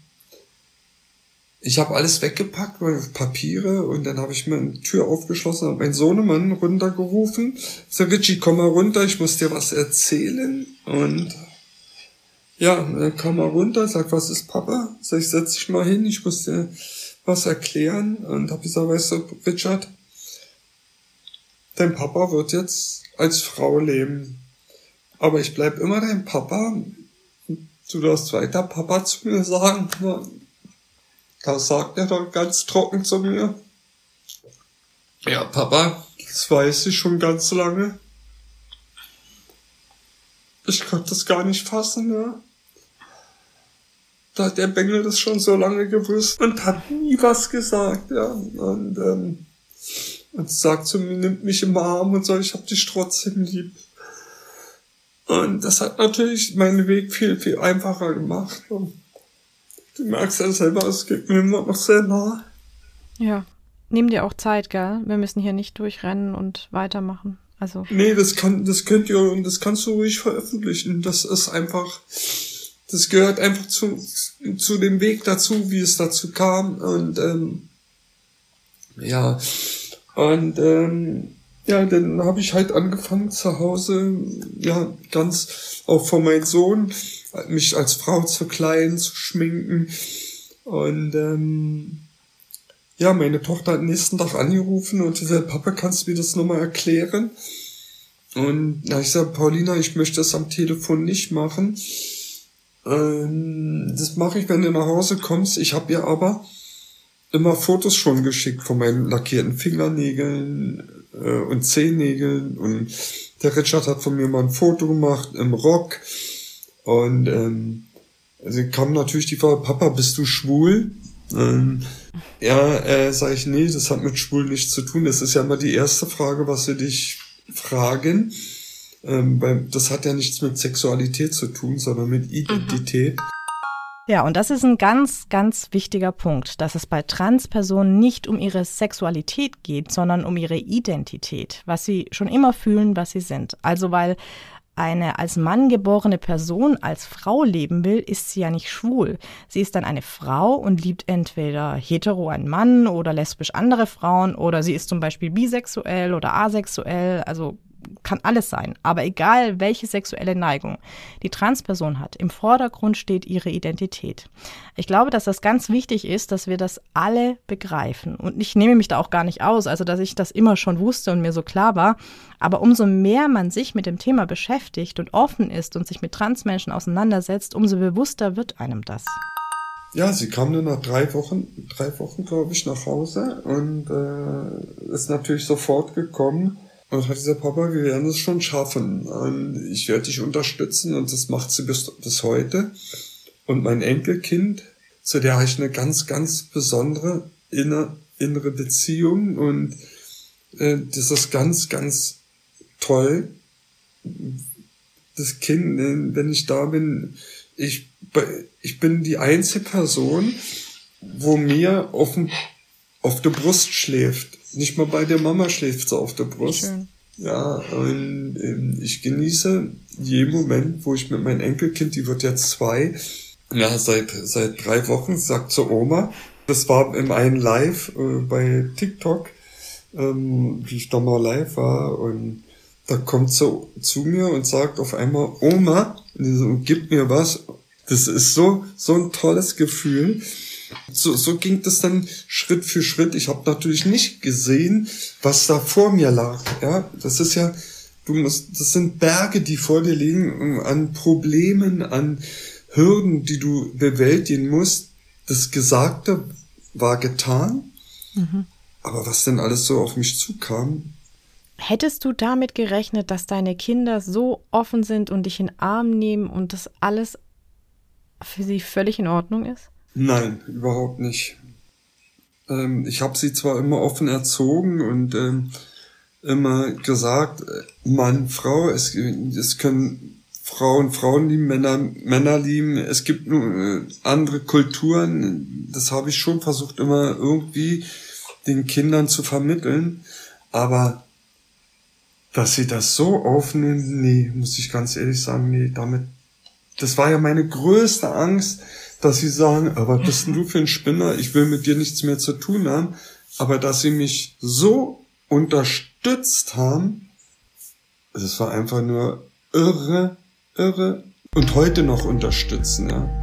ich habe alles weggepackt, meine Papiere, und dann habe ich mir eine Tür aufgeschlossen und meinen Sohnemann runtergerufen. So, Richie, komm mal runter, ich muss dir was erzählen. Und ja, dann kam er runter, sagt, was ist Papa? Sag ich, setz dich mal hin, ich muss dir was erklären. Und habe gesagt, weißt du, Richard, dein Papa wird jetzt als Frau leben. Aber ich bleib immer dein Papa. Du darfst weiter Papa zu mir sagen. Das sagt er dann ganz trocken zu mir. Ja, Papa, das weiß ich schon ganz lange. Ich konnte das gar nicht fassen, ja. Da hat der Bengel das schon so lange gewusst und hat nie was gesagt, ja. Und ähm, und sagt zu mir, nimmt mich im Arm und so, ich hab dich trotzdem lieb. Und das hat natürlich meinen Weg viel, viel einfacher gemacht. Und du merkst ja selber, es geht mir immer noch sehr nah. Ja. Nimm dir auch Zeit, gell? Wir müssen hier nicht durchrennen und weitermachen. Also. Nee, das kann, das könnt ihr und das kannst du ruhig veröffentlichen. Das ist einfach, das gehört einfach zu, zu dem Weg dazu, wie es dazu kam. Und ähm, ja, und ähm, ja, dann habe ich halt angefangen zu Hause, ja, ganz auch von meinem Sohn, mich als Frau zu klein, zu schminken. Und ähm, ja, meine Tochter hat nächsten Tag angerufen und gesagt, Papa, kannst du mir das nochmal erklären? Und na, ich sage, Paulina, ich möchte das am Telefon nicht machen. Ähm, das mache ich, wenn du nach Hause kommst. Ich habe ihr aber immer Fotos schon geschickt von meinen lackierten Fingernägeln äh, und Zehennägeln. Und der Richard hat von mir mal ein Foto gemacht im Rock. Und ähm, also kam natürlich die Frage, Papa, bist du schwul? Ähm, ja, äh, sage ich, nee, das hat mit schwul nichts zu tun. Das ist ja immer die erste Frage, was sie dich fragen. Ähm, weil das hat ja nichts mit Sexualität zu tun, sondern mit Identität. Mhm. Ja, und das ist ein ganz, ganz wichtiger Punkt, dass es bei Transpersonen nicht um ihre Sexualität geht, sondern um ihre Identität, was sie schon immer fühlen, was sie sind. Also weil eine als Mann geborene Person als Frau leben will, ist sie ja nicht schwul. Sie ist dann eine Frau und liebt entweder hetero einen Mann oder lesbisch andere Frauen oder sie ist zum Beispiel bisexuell oder asexuell, also kann alles sein. Aber egal, welche sexuelle Neigung die Transperson hat, im Vordergrund steht ihre Identität. Ich glaube, dass das ganz wichtig ist, dass wir das alle begreifen. Und ich nehme mich da auch gar nicht aus, also dass ich das immer schon wusste und mir so klar war. Aber umso mehr man sich mit dem Thema beschäftigt und offen ist und sich mit Transmenschen auseinandersetzt, umso bewusster wird einem das. Ja, sie kam nur nach drei Wochen, drei Wochen, glaube ich, nach Hause und äh, ist natürlich sofort gekommen und hat gesagt, Papa, wir werden es schon schaffen. Und ich werde dich unterstützen und das macht sie bis, bis heute. Und mein Enkelkind, zu der habe ich eine ganz, ganz besondere inner, innere Beziehung und äh, das ist ganz, ganz toll. Das Kind, äh, wenn ich da bin, ich, ich bin die einzige Person, wo mir auf, auf der Brust schläft. Nicht mal bei der Mama schläft sie auf der Brust. Schön. Ja, und ähm, ich genieße jeden Moment, wo ich mit meinem Enkelkind, die wird jetzt zwei, ja, seit, seit drei Wochen, sagt zur Oma, das war im einen Live äh, bei TikTok, ähm, wie ich da mal live war und da kommt sie zu mir und sagt auf einmal, Oma, gib mir was. Das ist so, so ein tolles Gefühl. So, so ging das dann Schritt für Schritt. Ich habe natürlich nicht gesehen, was da vor mir lag. Ja, das ist ja, du musst, das sind Berge, die vor dir liegen an Problemen, an Hürden, die du bewältigen musst. Das Gesagte war getan. Mhm. Aber was denn alles so auf mich zukam? Hättest du damit gerechnet, dass deine Kinder so offen sind und dich in den Arm nehmen und das alles für sie völlig in Ordnung ist? Nein, überhaupt nicht. Ähm, ich habe sie zwar immer offen erzogen und ähm, immer gesagt, äh, Mann, Frau, es, es können Frauen Frauen lieben, Männer Männer lieben. Es gibt nur äh, andere Kulturen. Das habe ich schon versucht immer irgendwie den Kindern zu vermitteln. Aber dass sie das so aufnehmen, nee, muss ich ganz ehrlich sagen, nee, damit, das war ja meine größte Angst, dass sie sagen, aber bist denn du für ein Spinner? Ich will mit dir nichts mehr zu tun haben. Aber dass sie mich so unterstützt haben, das war einfach nur irre, irre und heute noch unterstützen, ja.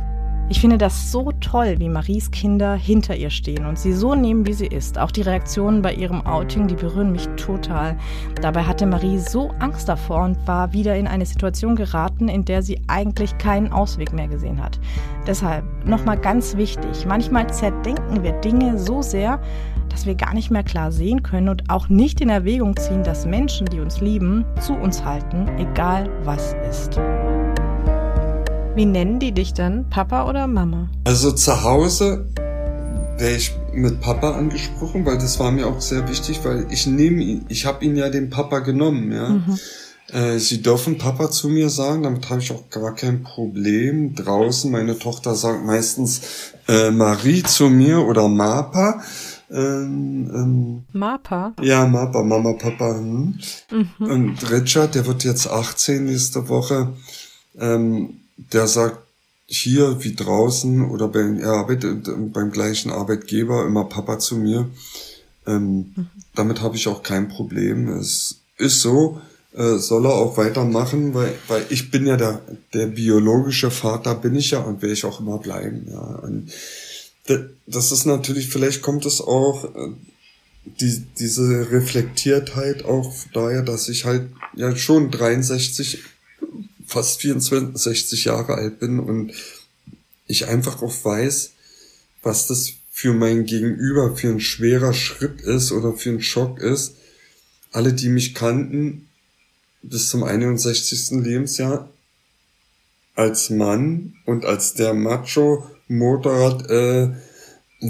Ich finde das so toll, wie Maries Kinder hinter ihr stehen und sie so nehmen, wie sie ist. Auch die Reaktionen bei ihrem Outing, die berühren mich total. Dabei hatte Marie so Angst davor und war wieder in eine Situation geraten, in der sie eigentlich keinen Ausweg mehr gesehen hat. Deshalb nochmal ganz wichtig, manchmal zerdenken wir Dinge so sehr, dass wir gar nicht mehr klar sehen können und auch nicht in Erwägung ziehen, dass Menschen, die uns lieben, zu uns halten, egal was ist. Wie nennen die dich dann? Papa oder Mama? Also zu Hause wäre ich mit Papa angesprochen, weil das war mir auch sehr wichtig, weil ich nehme ihn, ich habe ihn ja den Papa genommen, ja. Mhm. Äh, sie dürfen Papa zu mir sagen, damit habe ich auch gar kein Problem. Draußen, meine Tochter sagt meistens äh, Marie zu mir oder Mapa. Ähm, ähm, Mapa? Ja, Mapa, Mama, Papa. Hm. Mhm. Und Richard, der wird jetzt 18 nächste Woche. Ähm, der sagt hier wie draußen oder bei, er arbeitet beim gleichen Arbeitgeber immer Papa zu mir. Ähm, mhm. Damit habe ich auch kein Problem. Es ist so, äh, soll er auch weitermachen, weil, weil ich bin ja der, der biologische Vater, bin ich ja und will ich auch immer bleiben. Ja. Und Das ist natürlich, vielleicht kommt es auch, äh, die, diese Reflektiertheit auch daher, dass ich halt ja schon 63, fast 64 Jahre alt bin und ich einfach auch weiß, was das für mein Gegenüber für ein schwerer Schritt ist oder für ein Schock ist. Alle, die mich kannten, bis zum 61. Lebensjahr als Mann und als der Macho Motorrad äh,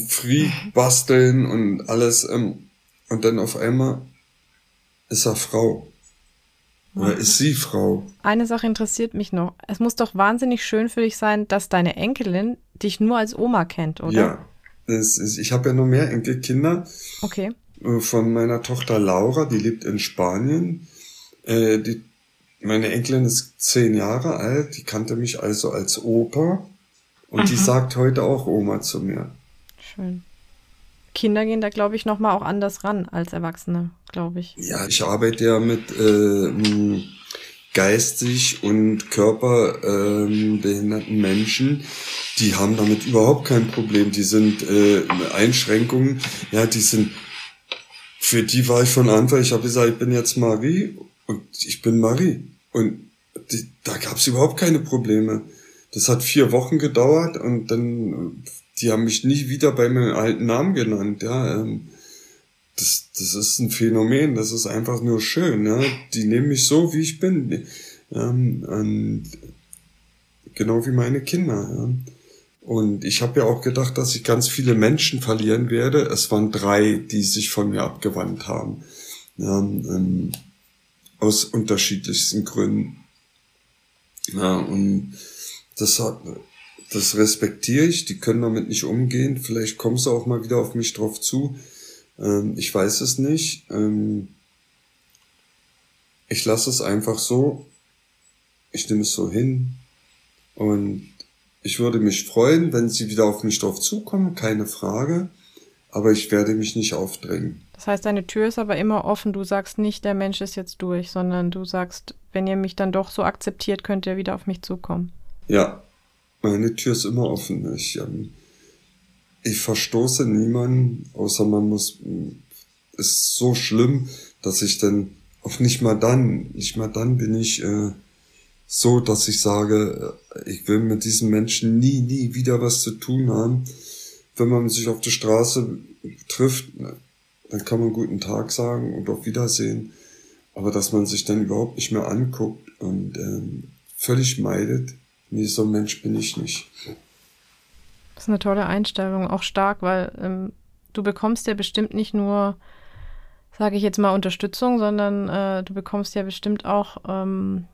Freak basteln und alles ähm, und dann auf einmal ist er Frau. Oder ist sie Frau? Eine Sache interessiert mich noch. Es muss doch wahnsinnig schön für dich sein, dass deine Enkelin dich nur als Oma kennt, oder? Ja. Ist, ich habe ja noch mehr Enkelkinder. Okay. Äh, von meiner Tochter Laura, die lebt in Spanien. Äh, die, meine Enkelin ist zehn Jahre alt, die kannte mich also als Opa. Und mhm. die sagt heute auch Oma zu mir. Schön. Kinder gehen da, glaube ich, nochmal auch anders ran als Erwachsene, glaube ich. Ja, ich arbeite ja mit äh, geistig und körperbehinderten ähm, Menschen. Die haben damit überhaupt kein Problem. Die sind äh, Einschränkungen, ja, die sind, für die war ich von Anfang, ich habe gesagt, ich bin jetzt Marie und ich bin Marie. Und die, da gab es überhaupt keine Probleme. Das hat vier Wochen gedauert und dann, die haben mich nie wieder bei meinem alten Namen genannt, ja. Ähm, das, das ist ein Phänomen, das ist einfach nur schön, ja. Die nehmen mich so, wie ich bin. Ähm, und genau wie meine Kinder, ja. Und ich habe ja auch gedacht, dass ich ganz viele Menschen verlieren werde. Es waren drei, die sich von mir abgewandt haben. Ja, ähm, aus unterschiedlichsten Gründen. Ja, und das hat, das respektiere ich, die können damit nicht umgehen. Vielleicht kommen sie auch mal wieder auf mich drauf zu. Ähm, ich weiß es nicht. Ähm, ich lasse es einfach so. Ich nehme es so hin. Und ich würde mich freuen, wenn sie wieder auf mich drauf zukommen, keine Frage. Aber ich werde mich nicht aufdrängen. Das heißt, deine Tür ist aber immer offen. Du sagst nicht, der Mensch ist jetzt durch, sondern du sagst, wenn ihr mich dann doch so akzeptiert, könnt ihr wieder auf mich zukommen. Ja, meine Tür ist immer offen. Ich, ähm, ich verstoße niemanden, außer man muss, ist so schlimm, dass ich dann auch nicht mal dann, nicht mal dann bin ich äh, so, dass ich sage, äh, ich will mit diesen Menschen nie, nie wieder was zu tun haben. Wenn man sich auf der Straße trifft, dann kann man guten Tag sagen und auf Wiedersehen. Aber dass man sich dann überhaupt nicht mehr anguckt und ähm, völlig meidet, nee, so ein Mensch bin ich nicht. Das ist eine tolle Einstellung, auch stark, weil ähm, du bekommst ja bestimmt nicht nur, sage ich jetzt mal, Unterstützung, sondern äh, du bekommst ja bestimmt auch, ähm,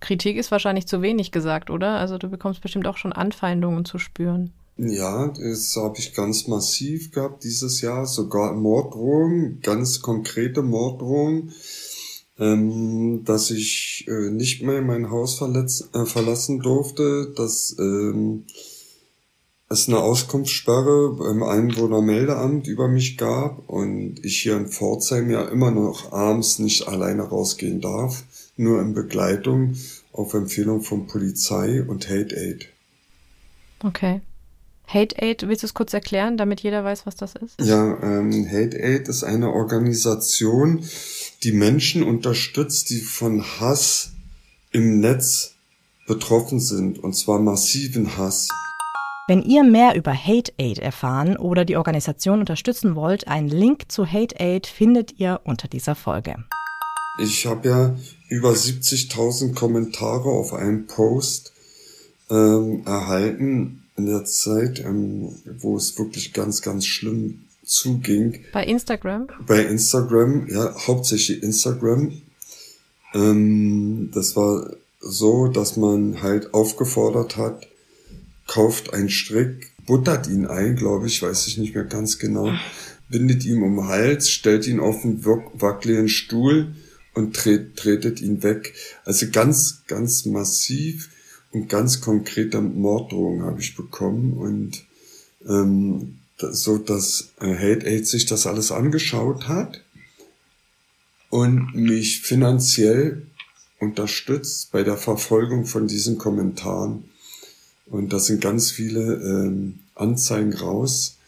Kritik ist wahrscheinlich zu wenig gesagt, oder? Also du bekommst bestimmt auch schon Anfeindungen zu spüren. Ja, das habe ich ganz massiv gehabt dieses Jahr, sogar Morddrohungen, ganz konkrete Morddrohungen ähm, dass ich äh, nicht mehr mein Haus verletz, äh, verlassen durfte, dass ähm, es eine Auskunftssperre beim Einwohnermeldeamt über mich gab und ich hier in Pforzheim ja immer noch abends nicht alleine rausgehen darf, nur in Begleitung auf Empfehlung von Polizei und Hate Aid. Okay. Hate Aid, willst du es kurz erklären, damit jeder weiß, was das ist? Ja, ähm, Hate Aid ist eine Organisation, die Menschen unterstützt, die von Hass im Netz betroffen sind, und zwar massiven Hass. Wenn ihr mehr über Hate Aid erfahren oder die Organisation unterstützen wollt, einen Link zu Hate Aid findet ihr unter dieser Folge. Ich habe ja über 70.000 Kommentare auf einen Post ähm, erhalten in der Zeit, ähm, wo es wirklich ganz, ganz schlimm zuging. Bei Instagram? Bei Instagram, ja, hauptsächlich Instagram. Ähm, das war so, dass man halt aufgefordert hat, kauft einen Strick, buttert ihn ein, glaube ich, weiß ich nicht mehr ganz genau, bindet ihn um den Hals, stellt ihn auf einen wackeligen Stuhl und tret, tretet ihn weg. Also ganz, ganz massiv und ganz konkrete Morddrohungen habe ich bekommen und ähm, so dass äh, Hate Aid sich das alles angeschaut hat und mich finanziell unterstützt bei der Verfolgung von diesen Kommentaren. Und das sind ganz viele ähm, Anzeigen raus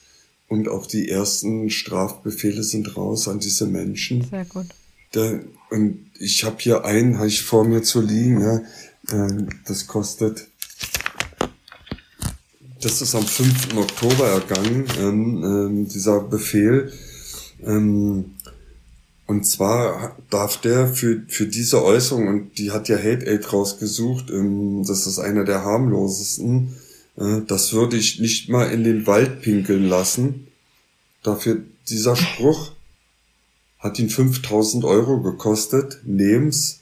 und auch die ersten Strafbefehle sind raus an diese Menschen. Sehr gut. Da, und ich habe hier einen, habe ich vor mir zu liegen, ja, äh, das kostet, das ist am 5. Oktober ergangen, ähm, ähm, dieser Befehl. Ähm, und zwar darf der für, für diese Äußerung, und die hat ja Hate Aid rausgesucht, ähm, das ist einer der harmlosesten, äh, das würde ich nicht mal in den Wald pinkeln lassen. Dafür, dieser Spruch hat ihn 5000 Euro gekostet, Lebens,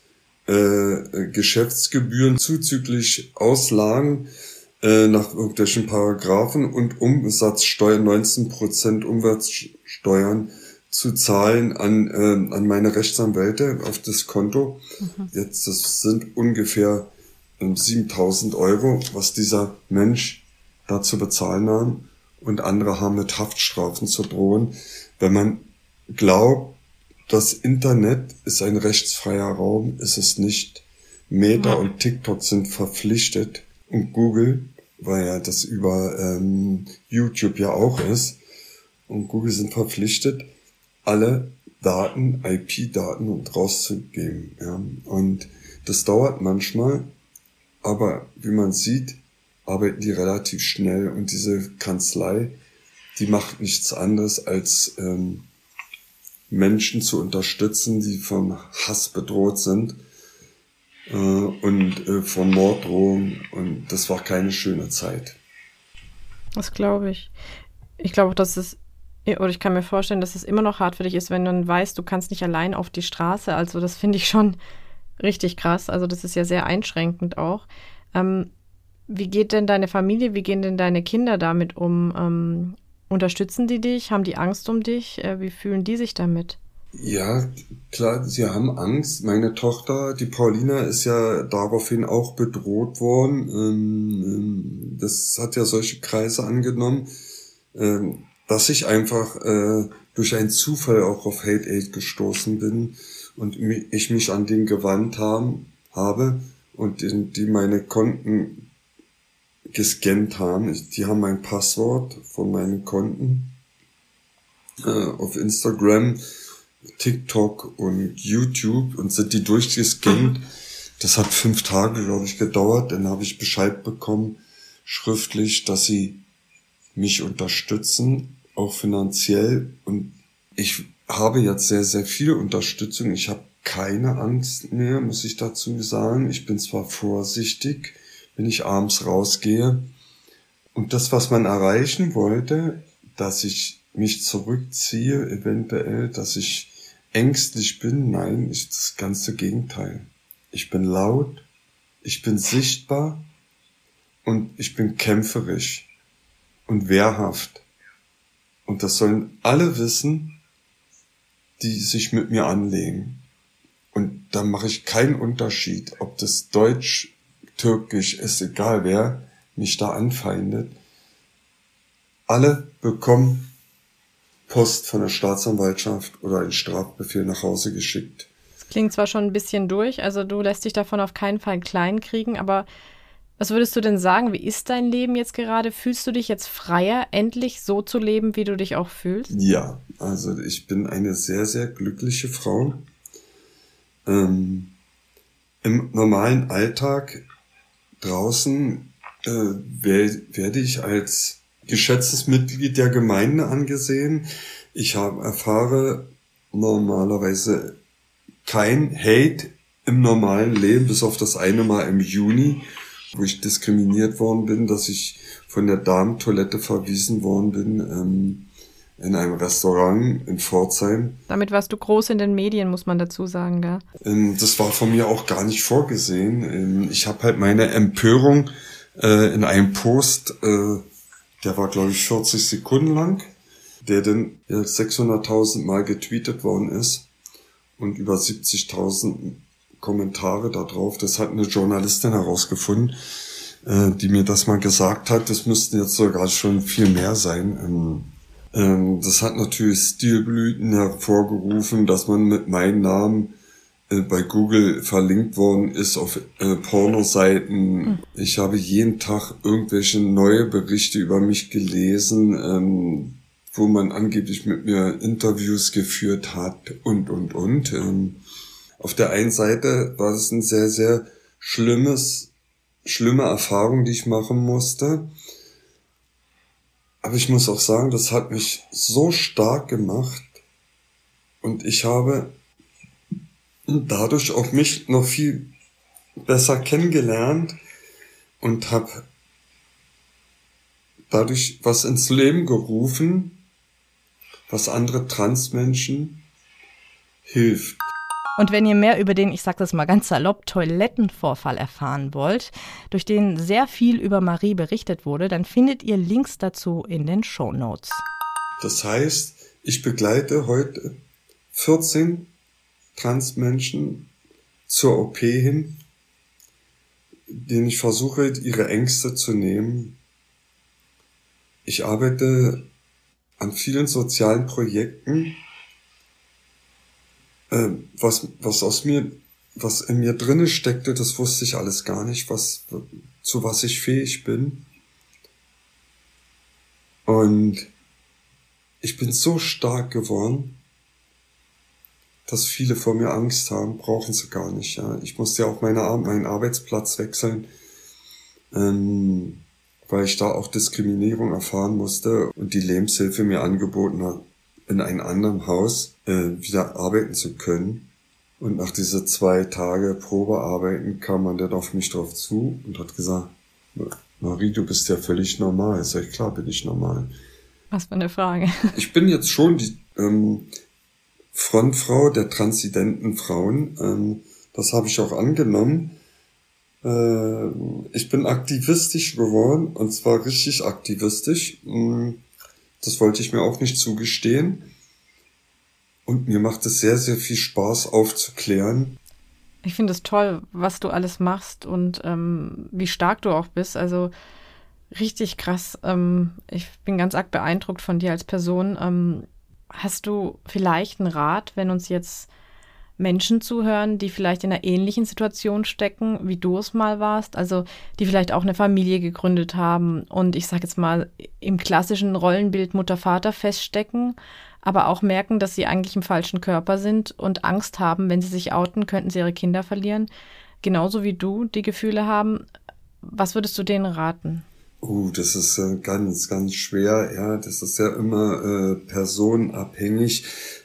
äh, Geschäftsgebühren zuzüglich Auslagen äh, nach irgendwelchen Paragraphen und Umsatzsteuern, 19% Umsatzsteuern zu zahlen an, äh, an meine Rechtsanwälte auf das Konto. Mhm. Jetzt, das sind ungefähr äh, 7000 Euro, was dieser Mensch da zu bezahlen haben. Und andere haben mit Haftstrafen zu drohen. Wenn man glaubt, das Internet ist ein rechtsfreier Raum, ist es nicht. Meta und TikTok sind verpflichtet und Google, weil ja das über ähm, YouTube ja auch ist, und Google sind verpflichtet, alle Daten, IP-Daten rauszugeben. Ja. Und das dauert manchmal, aber wie man sieht, arbeiten die relativ schnell und diese Kanzlei, die macht nichts anderes als ähm, Menschen zu unterstützen, die vom Hass bedroht sind äh, und äh, von Morddrohungen und das war keine schöne Zeit. Das glaube ich. Ich glaube, dass es oder ich kann mir vorstellen, dass es immer noch hart für dich ist, wenn du dann weißt, du kannst nicht allein auf die Straße. Also das finde ich schon richtig krass. Also das ist ja sehr einschränkend auch. Ähm, wie geht denn deine Familie, wie gehen denn deine Kinder damit um? Ähm, unterstützen die dich? Haben die Angst um dich? Äh, wie fühlen die sich damit? Ja, klar, sie haben Angst. Meine Tochter, die Paulina, ist ja daraufhin auch bedroht worden. Ähm, ähm, das hat ja solche Kreise angenommen. Ähm, dass ich einfach äh, durch einen Zufall auch auf Hate Aid gestoßen bin und ich mich an den gewandt haben, habe und die, die meine Konten gescannt haben. Die haben mein Passwort von meinen Konten äh, auf Instagram, TikTok und YouTube und sind die durchgescannt. Das hat fünf Tage, glaube ich, gedauert. Dann habe ich Bescheid bekommen, schriftlich, dass sie mich unterstützen auch finanziell. Und ich habe jetzt sehr, sehr viel Unterstützung. Ich habe keine Angst mehr, muss ich dazu sagen. Ich bin zwar vorsichtig, wenn ich abends rausgehe. Und das, was man erreichen wollte, dass ich mich zurückziehe, eventuell, dass ich ängstlich bin, nein, ist das ganze Gegenteil. Ich bin laut, ich bin sichtbar und ich bin kämpferisch und wehrhaft. Und das sollen alle wissen, die sich mit mir anlegen. Und da mache ich keinen Unterschied, ob das Deutsch, Türkisch ist, egal wer mich da anfeindet. Alle bekommen Post von der Staatsanwaltschaft oder einen Strafbefehl nach Hause geschickt. Das klingt zwar schon ein bisschen durch, also du lässt dich davon auf keinen Fall klein kriegen, aber was würdest du denn sagen? Wie ist dein Leben jetzt gerade? Fühlst du dich jetzt freier, endlich so zu leben, wie du dich auch fühlst? Ja, also ich bin eine sehr, sehr glückliche Frau. Ähm, Im normalen Alltag draußen äh, werde ich als geschätztes Mitglied der Gemeinde angesehen. Ich habe erfahre normalerweise kein Hate im normalen Leben, bis auf das eine Mal im Juni wo ich diskriminiert worden bin, dass ich von der Damentoilette verwiesen worden bin ähm, in einem Restaurant in Pforzheim. Damit warst du groß in den Medien, muss man dazu sagen, gell? Ähm, das war von mir auch gar nicht vorgesehen. Ähm, ich habe halt meine Empörung äh, in einem Post, äh, der war glaube ich 40 Sekunden lang, der dann 600.000 Mal getweetet worden ist und über 70.000 Kommentare da drauf. Das hat eine Journalistin herausgefunden, äh, die mir das mal gesagt hat. Das müssten jetzt sogar schon viel mehr sein. Ähm, das hat natürlich Stilblüten hervorgerufen, dass man mit meinem Namen äh, bei Google verlinkt worden ist auf äh, Pornoseiten. Mhm. Ich habe jeden Tag irgendwelche neue Berichte über mich gelesen, ähm, wo man angeblich mit mir Interviews geführt hat und, und, und. Ähm, auf der einen Seite war es ein sehr, sehr schlimmes, schlimme Erfahrung, die ich machen musste. Aber ich muss auch sagen, das hat mich so stark gemacht und ich habe dadurch auch mich noch viel besser kennengelernt und habe dadurch was ins Leben gerufen, was andere Transmenschen hilft. Und wenn ihr mehr über den, ich sag das mal ganz salopp, Toilettenvorfall erfahren wollt, durch den sehr viel über Marie berichtet wurde, dann findet ihr Links dazu in den Show Notes. Das heißt, ich begleite heute 14 Transmenschen zur OP hin, denen ich versuche, ihre Ängste zu nehmen. Ich arbeite an vielen sozialen Projekten, äh, was, was aus mir, was in mir drinne steckte, das wusste ich alles gar nicht, was, zu was ich fähig bin. Und ich bin so stark geworden, dass viele vor mir Angst haben, brauchen sie gar nicht. Ja. Ich musste ja auch meine, meinen Arbeitsplatz wechseln, ähm, weil ich da auch Diskriminierung erfahren musste und die Lebenshilfe mir angeboten hat, in einem anderen Haus äh, wieder arbeiten zu können. Und nach diese zwei Tage Probearbeiten kam man dann auf mich drauf zu und hat gesagt, Marie, du bist ja völlig normal. Sag ich, klar bin ich normal. Was für eine Frage. Ich bin jetzt schon die, ähm, Frontfrau der transidenten Frauen. Ähm, das habe ich auch angenommen. Äh, ich bin aktivistisch geworden und zwar richtig aktivistisch. Mm, das wollte ich mir auch nicht zugestehen. Und mir macht es sehr, sehr viel Spaß aufzuklären. Ich finde es toll, was du alles machst und ähm, wie stark du auch bist. Also richtig krass. Ähm, ich bin ganz arg beeindruckt von dir als Person. Ähm, Hast du vielleicht einen Rat, wenn uns jetzt Menschen zuhören, die vielleicht in einer ähnlichen Situation stecken, wie du es mal warst, also die vielleicht auch eine Familie gegründet haben und ich sage jetzt mal im klassischen Rollenbild Mutter-Vater feststecken, aber auch merken, dass sie eigentlich im falschen Körper sind und Angst haben, wenn sie sich outen, könnten sie ihre Kinder verlieren, genauso wie du die Gefühle haben. Was würdest du denen raten? Uh, das ist äh, ganz, ganz schwer. Ja, das ist ja immer äh, personenabhängig,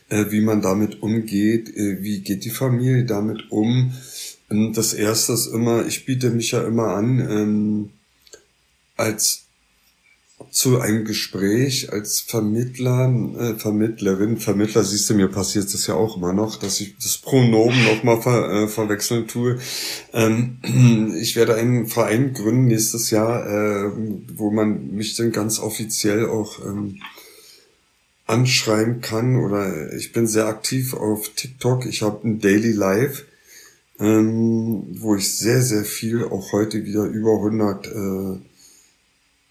wie man damit umgeht. Äh, wie geht die Familie damit um? Und das erste ist immer, ich biete mich ja immer an ähm, als zu einem Gespräch als Vermittler, äh, Vermittlerin, Vermittler, siehst du, mir passiert das ja auch immer noch, dass ich das Pronomen nochmal ver, äh, verwechseln tue. Ähm, ich werde einen Verein gründen nächstes Jahr, äh, wo man mich dann ganz offiziell auch ähm, anschreiben kann oder ich bin sehr aktiv auf TikTok. Ich habe ein Daily Live, ähm, wo ich sehr, sehr viel, auch heute wieder über 100 äh,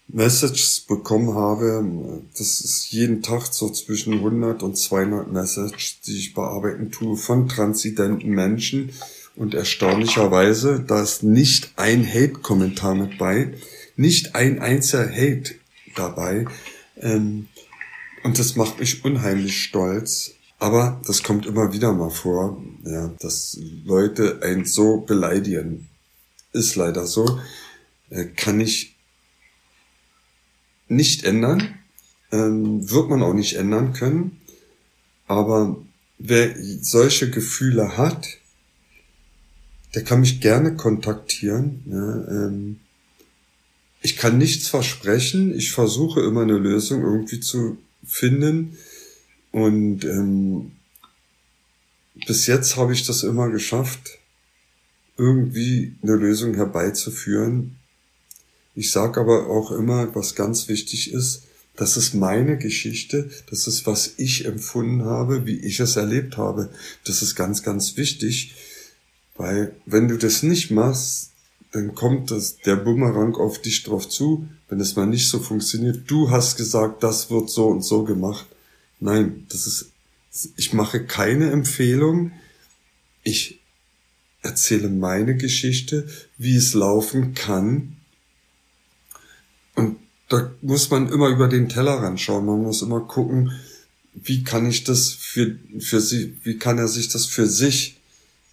Messages bekommen habe. Das ist jeden Tag so zwischen 100 und 200 Messages, die ich bearbeiten tue von transidenten Menschen. Und erstaunlicherweise, da ist nicht ein Hate-Kommentar mit bei, nicht ein einziger Hate dabei. Ähm, und das macht mich unheimlich stolz. Aber das kommt immer wieder mal vor, ja, dass Leute einen so beleidigen. Ist leider so. Äh, kann ich nicht ändern, ähm, wird man auch nicht ändern können. Aber wer solche Gefühle hat, der kann mich gerne kontaktieren. Ja, ähm, ich kann nichts versprechen. Ich versuche immer eine Lösung irgendwie zu finden. Und ähm, bis jetzt habe ich das immer geschafft, irgendwie eine Lösung herbeizuführen, ich sage aber auch immer, was ganz wichtig ist, das ist meine Geschichte, das ist, was ich empfunden habe, wie ich es erlebt habe. Das ist ganz, ganz wichtig, weil wenn du das nicht machst, dann kommt das, der Bumerang auf dich drauf zu, wenn es mal nicht so funktioniert. Du hast gesagt, das wird so und so gemacht. Nein, das ist, ich mache keine Empfehlung. Ich erzähle meine Geschichte, wie es laufen kann. Und da muss man immer über den Tellerrand schauen. Man muss immer gucken, wie kann ich das für, für sie, wie kann er sich das für sich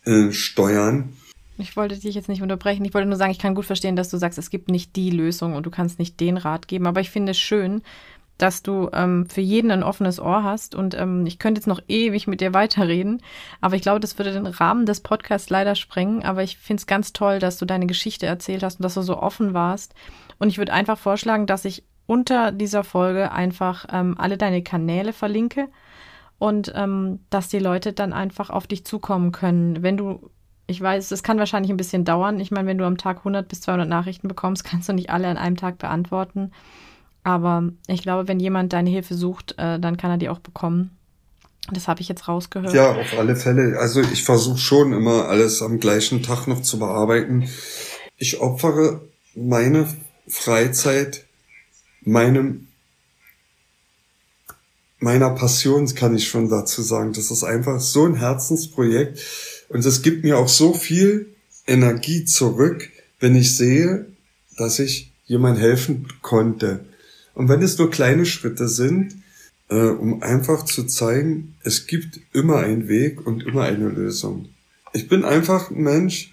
äh, steuern. Ich wollte dich jetzt nicht unterbrechen. Ich wollte nur sagen, ich kann gut verstehen, dass du sagst, es gibt nicht die Lösung und du kannst nicht den Rat geben. Aber ich finde es schön, dass du ähm, für jeden ein offenes Ohr hast. Und ähm, ich könnte jetzt noch ewig mit dir weiterreden, aber ich glaube, das würde den Rahmen des Podcasts leider sprengen. Aber ich finde es ganz toll, dass du deine Geschichte erzählt hast und dass du so offen warst. Und ich würde einfach vorschlagen, dass ich unter dieser Folge einfach ähm, alle deine Kanäle verlinke und ähm, dass die Leute dann einfach auf dich zukommen können. Wenn du, ich weiß, es kann wahrscheinlich ein bisschen dauern. Ich meine, wenn du am Tag 100 bis 200 Nachrichten bekommst, kannst du nicht alle an einem Tag beantworten. Aber ich glaube, wenn jemand deine Hilfe sucht, äh, dann kann er die auch bekommen. Das habe ich jetzt rausgehört. Ja, auf alle Fälle. Also ich versuche schon immer alles am gleichen Tag noch zu bearbeiten. Ich opfere meine Freizeit meinem meiner Passion, kann ich schon dazu sagen. Das ist einfach so ein Herzensprojekt und es gibt mir auch so viel Energie zurück, wenn ich sehe, dass ich jemand helfen konnte. Und wenn es nur kleine Schritte sind, äh, um einfach zu zeigen, es gibt immer einen Weg und immer eine Lösung. Ich bin einfach ein Mensch,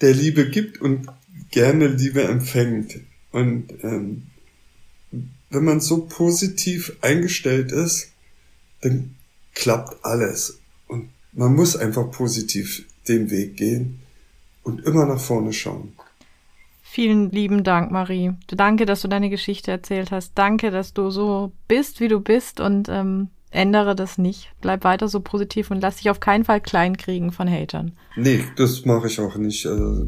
der Liebe gibt und gerne Liebe empfängt. Und ähm, wenn man so positiv eingestellt ist, dann klappt alles. Man muss einfach positiv den Weg gehen und immer nach vorne schauen. Vielen lieben Dank, Marie. Danke, dass du deine Geschichte erzählt hast. Danke, dass du so bist, wie du bist und ähm, ändere das nicht. Bleib weiter so positiv und lass dich auf keinen Fall kleinkriegen von Hatern. Nee, das mache ich auch nicht. Also,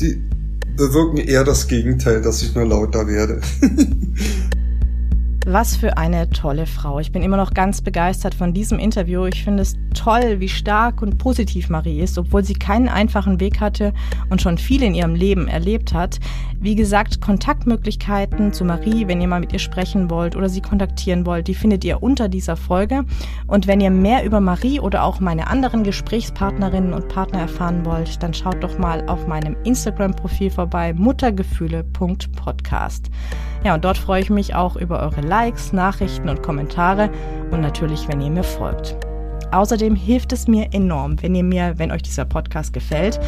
die bewirken eher das Gegenteil, dass ich nur lauter werde. Was für eine tolle Frau. Ich bin immer noch ganz begeistert von diesem Interview. Ich finde es toll, wie stark und positiv Marie ist, obwohl sie keinen einfachen Weg hatte und schon viel in ihrem Leben erlebt hat. Wie gesagt, Kontaktmöglichkeiten zu Marie, wenn ihr mal mit ihr sprechen wollt oder sie kontaktieren wollt, die findet ihr unter dieser Folge. Und wenn ihr mehr über Marie oder auch meine anderen Gesprächspartnerinnen und Partner erfahren wollt, dann schaut doch mal auf meinem Instagram-Profil vorbei, muttergefühle.podcast. Ja, und dort freue ich mich auch über eure Likes, Nachrichten und Kommentare und natürlich, wenn ihr mir folgt. Außerdem hilft es mir enorm, wenn ihr mir, wenn euch dieser Podcast gefällt,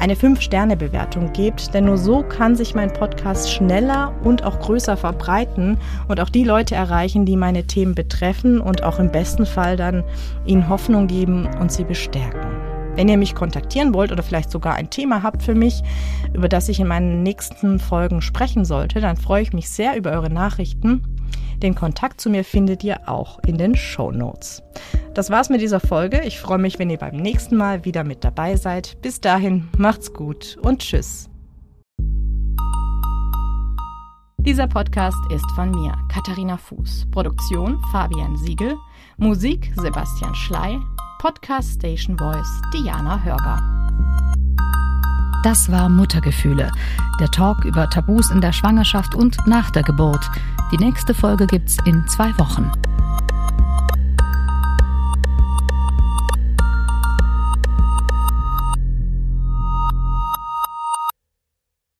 eine 5-Sterne-Bewertung gebt, denn nur so kann sich mein Podcast schneller und auch größer verbreiten und auch die Leute erreichen, die meine Themen betreffen und auch im besten Fall dann ihnen Hoffnung geben und sie bestärken. Wenn ihr mich kontaktieren wollt oder vielleicht sogar ein Thema habt für mich, über das ich in meinen nächsten Folgen sprechen sollte, dann freue ich mich sehr über eure Nachrichten. Den Kontakt zu mir findet ihr auch in den Show Notes. Das war's mit dieser Folge. Ich freue mich, wenn ihr beim nächsten Mal wieder mit dabei seid. Bis dahin, macht's gut und tschüss. Dieser Podcast ist von mir, Katharina Fuß. Produktion Fabian Siegel. Musik Sebastian Schley. Podcast Station Voice Diana Hörger. Das war Muttergefühle, der Talk über Tabus in der Schwangerschaft und nach der Geburt. Die nächste Folge gibt's in zwei Wochen.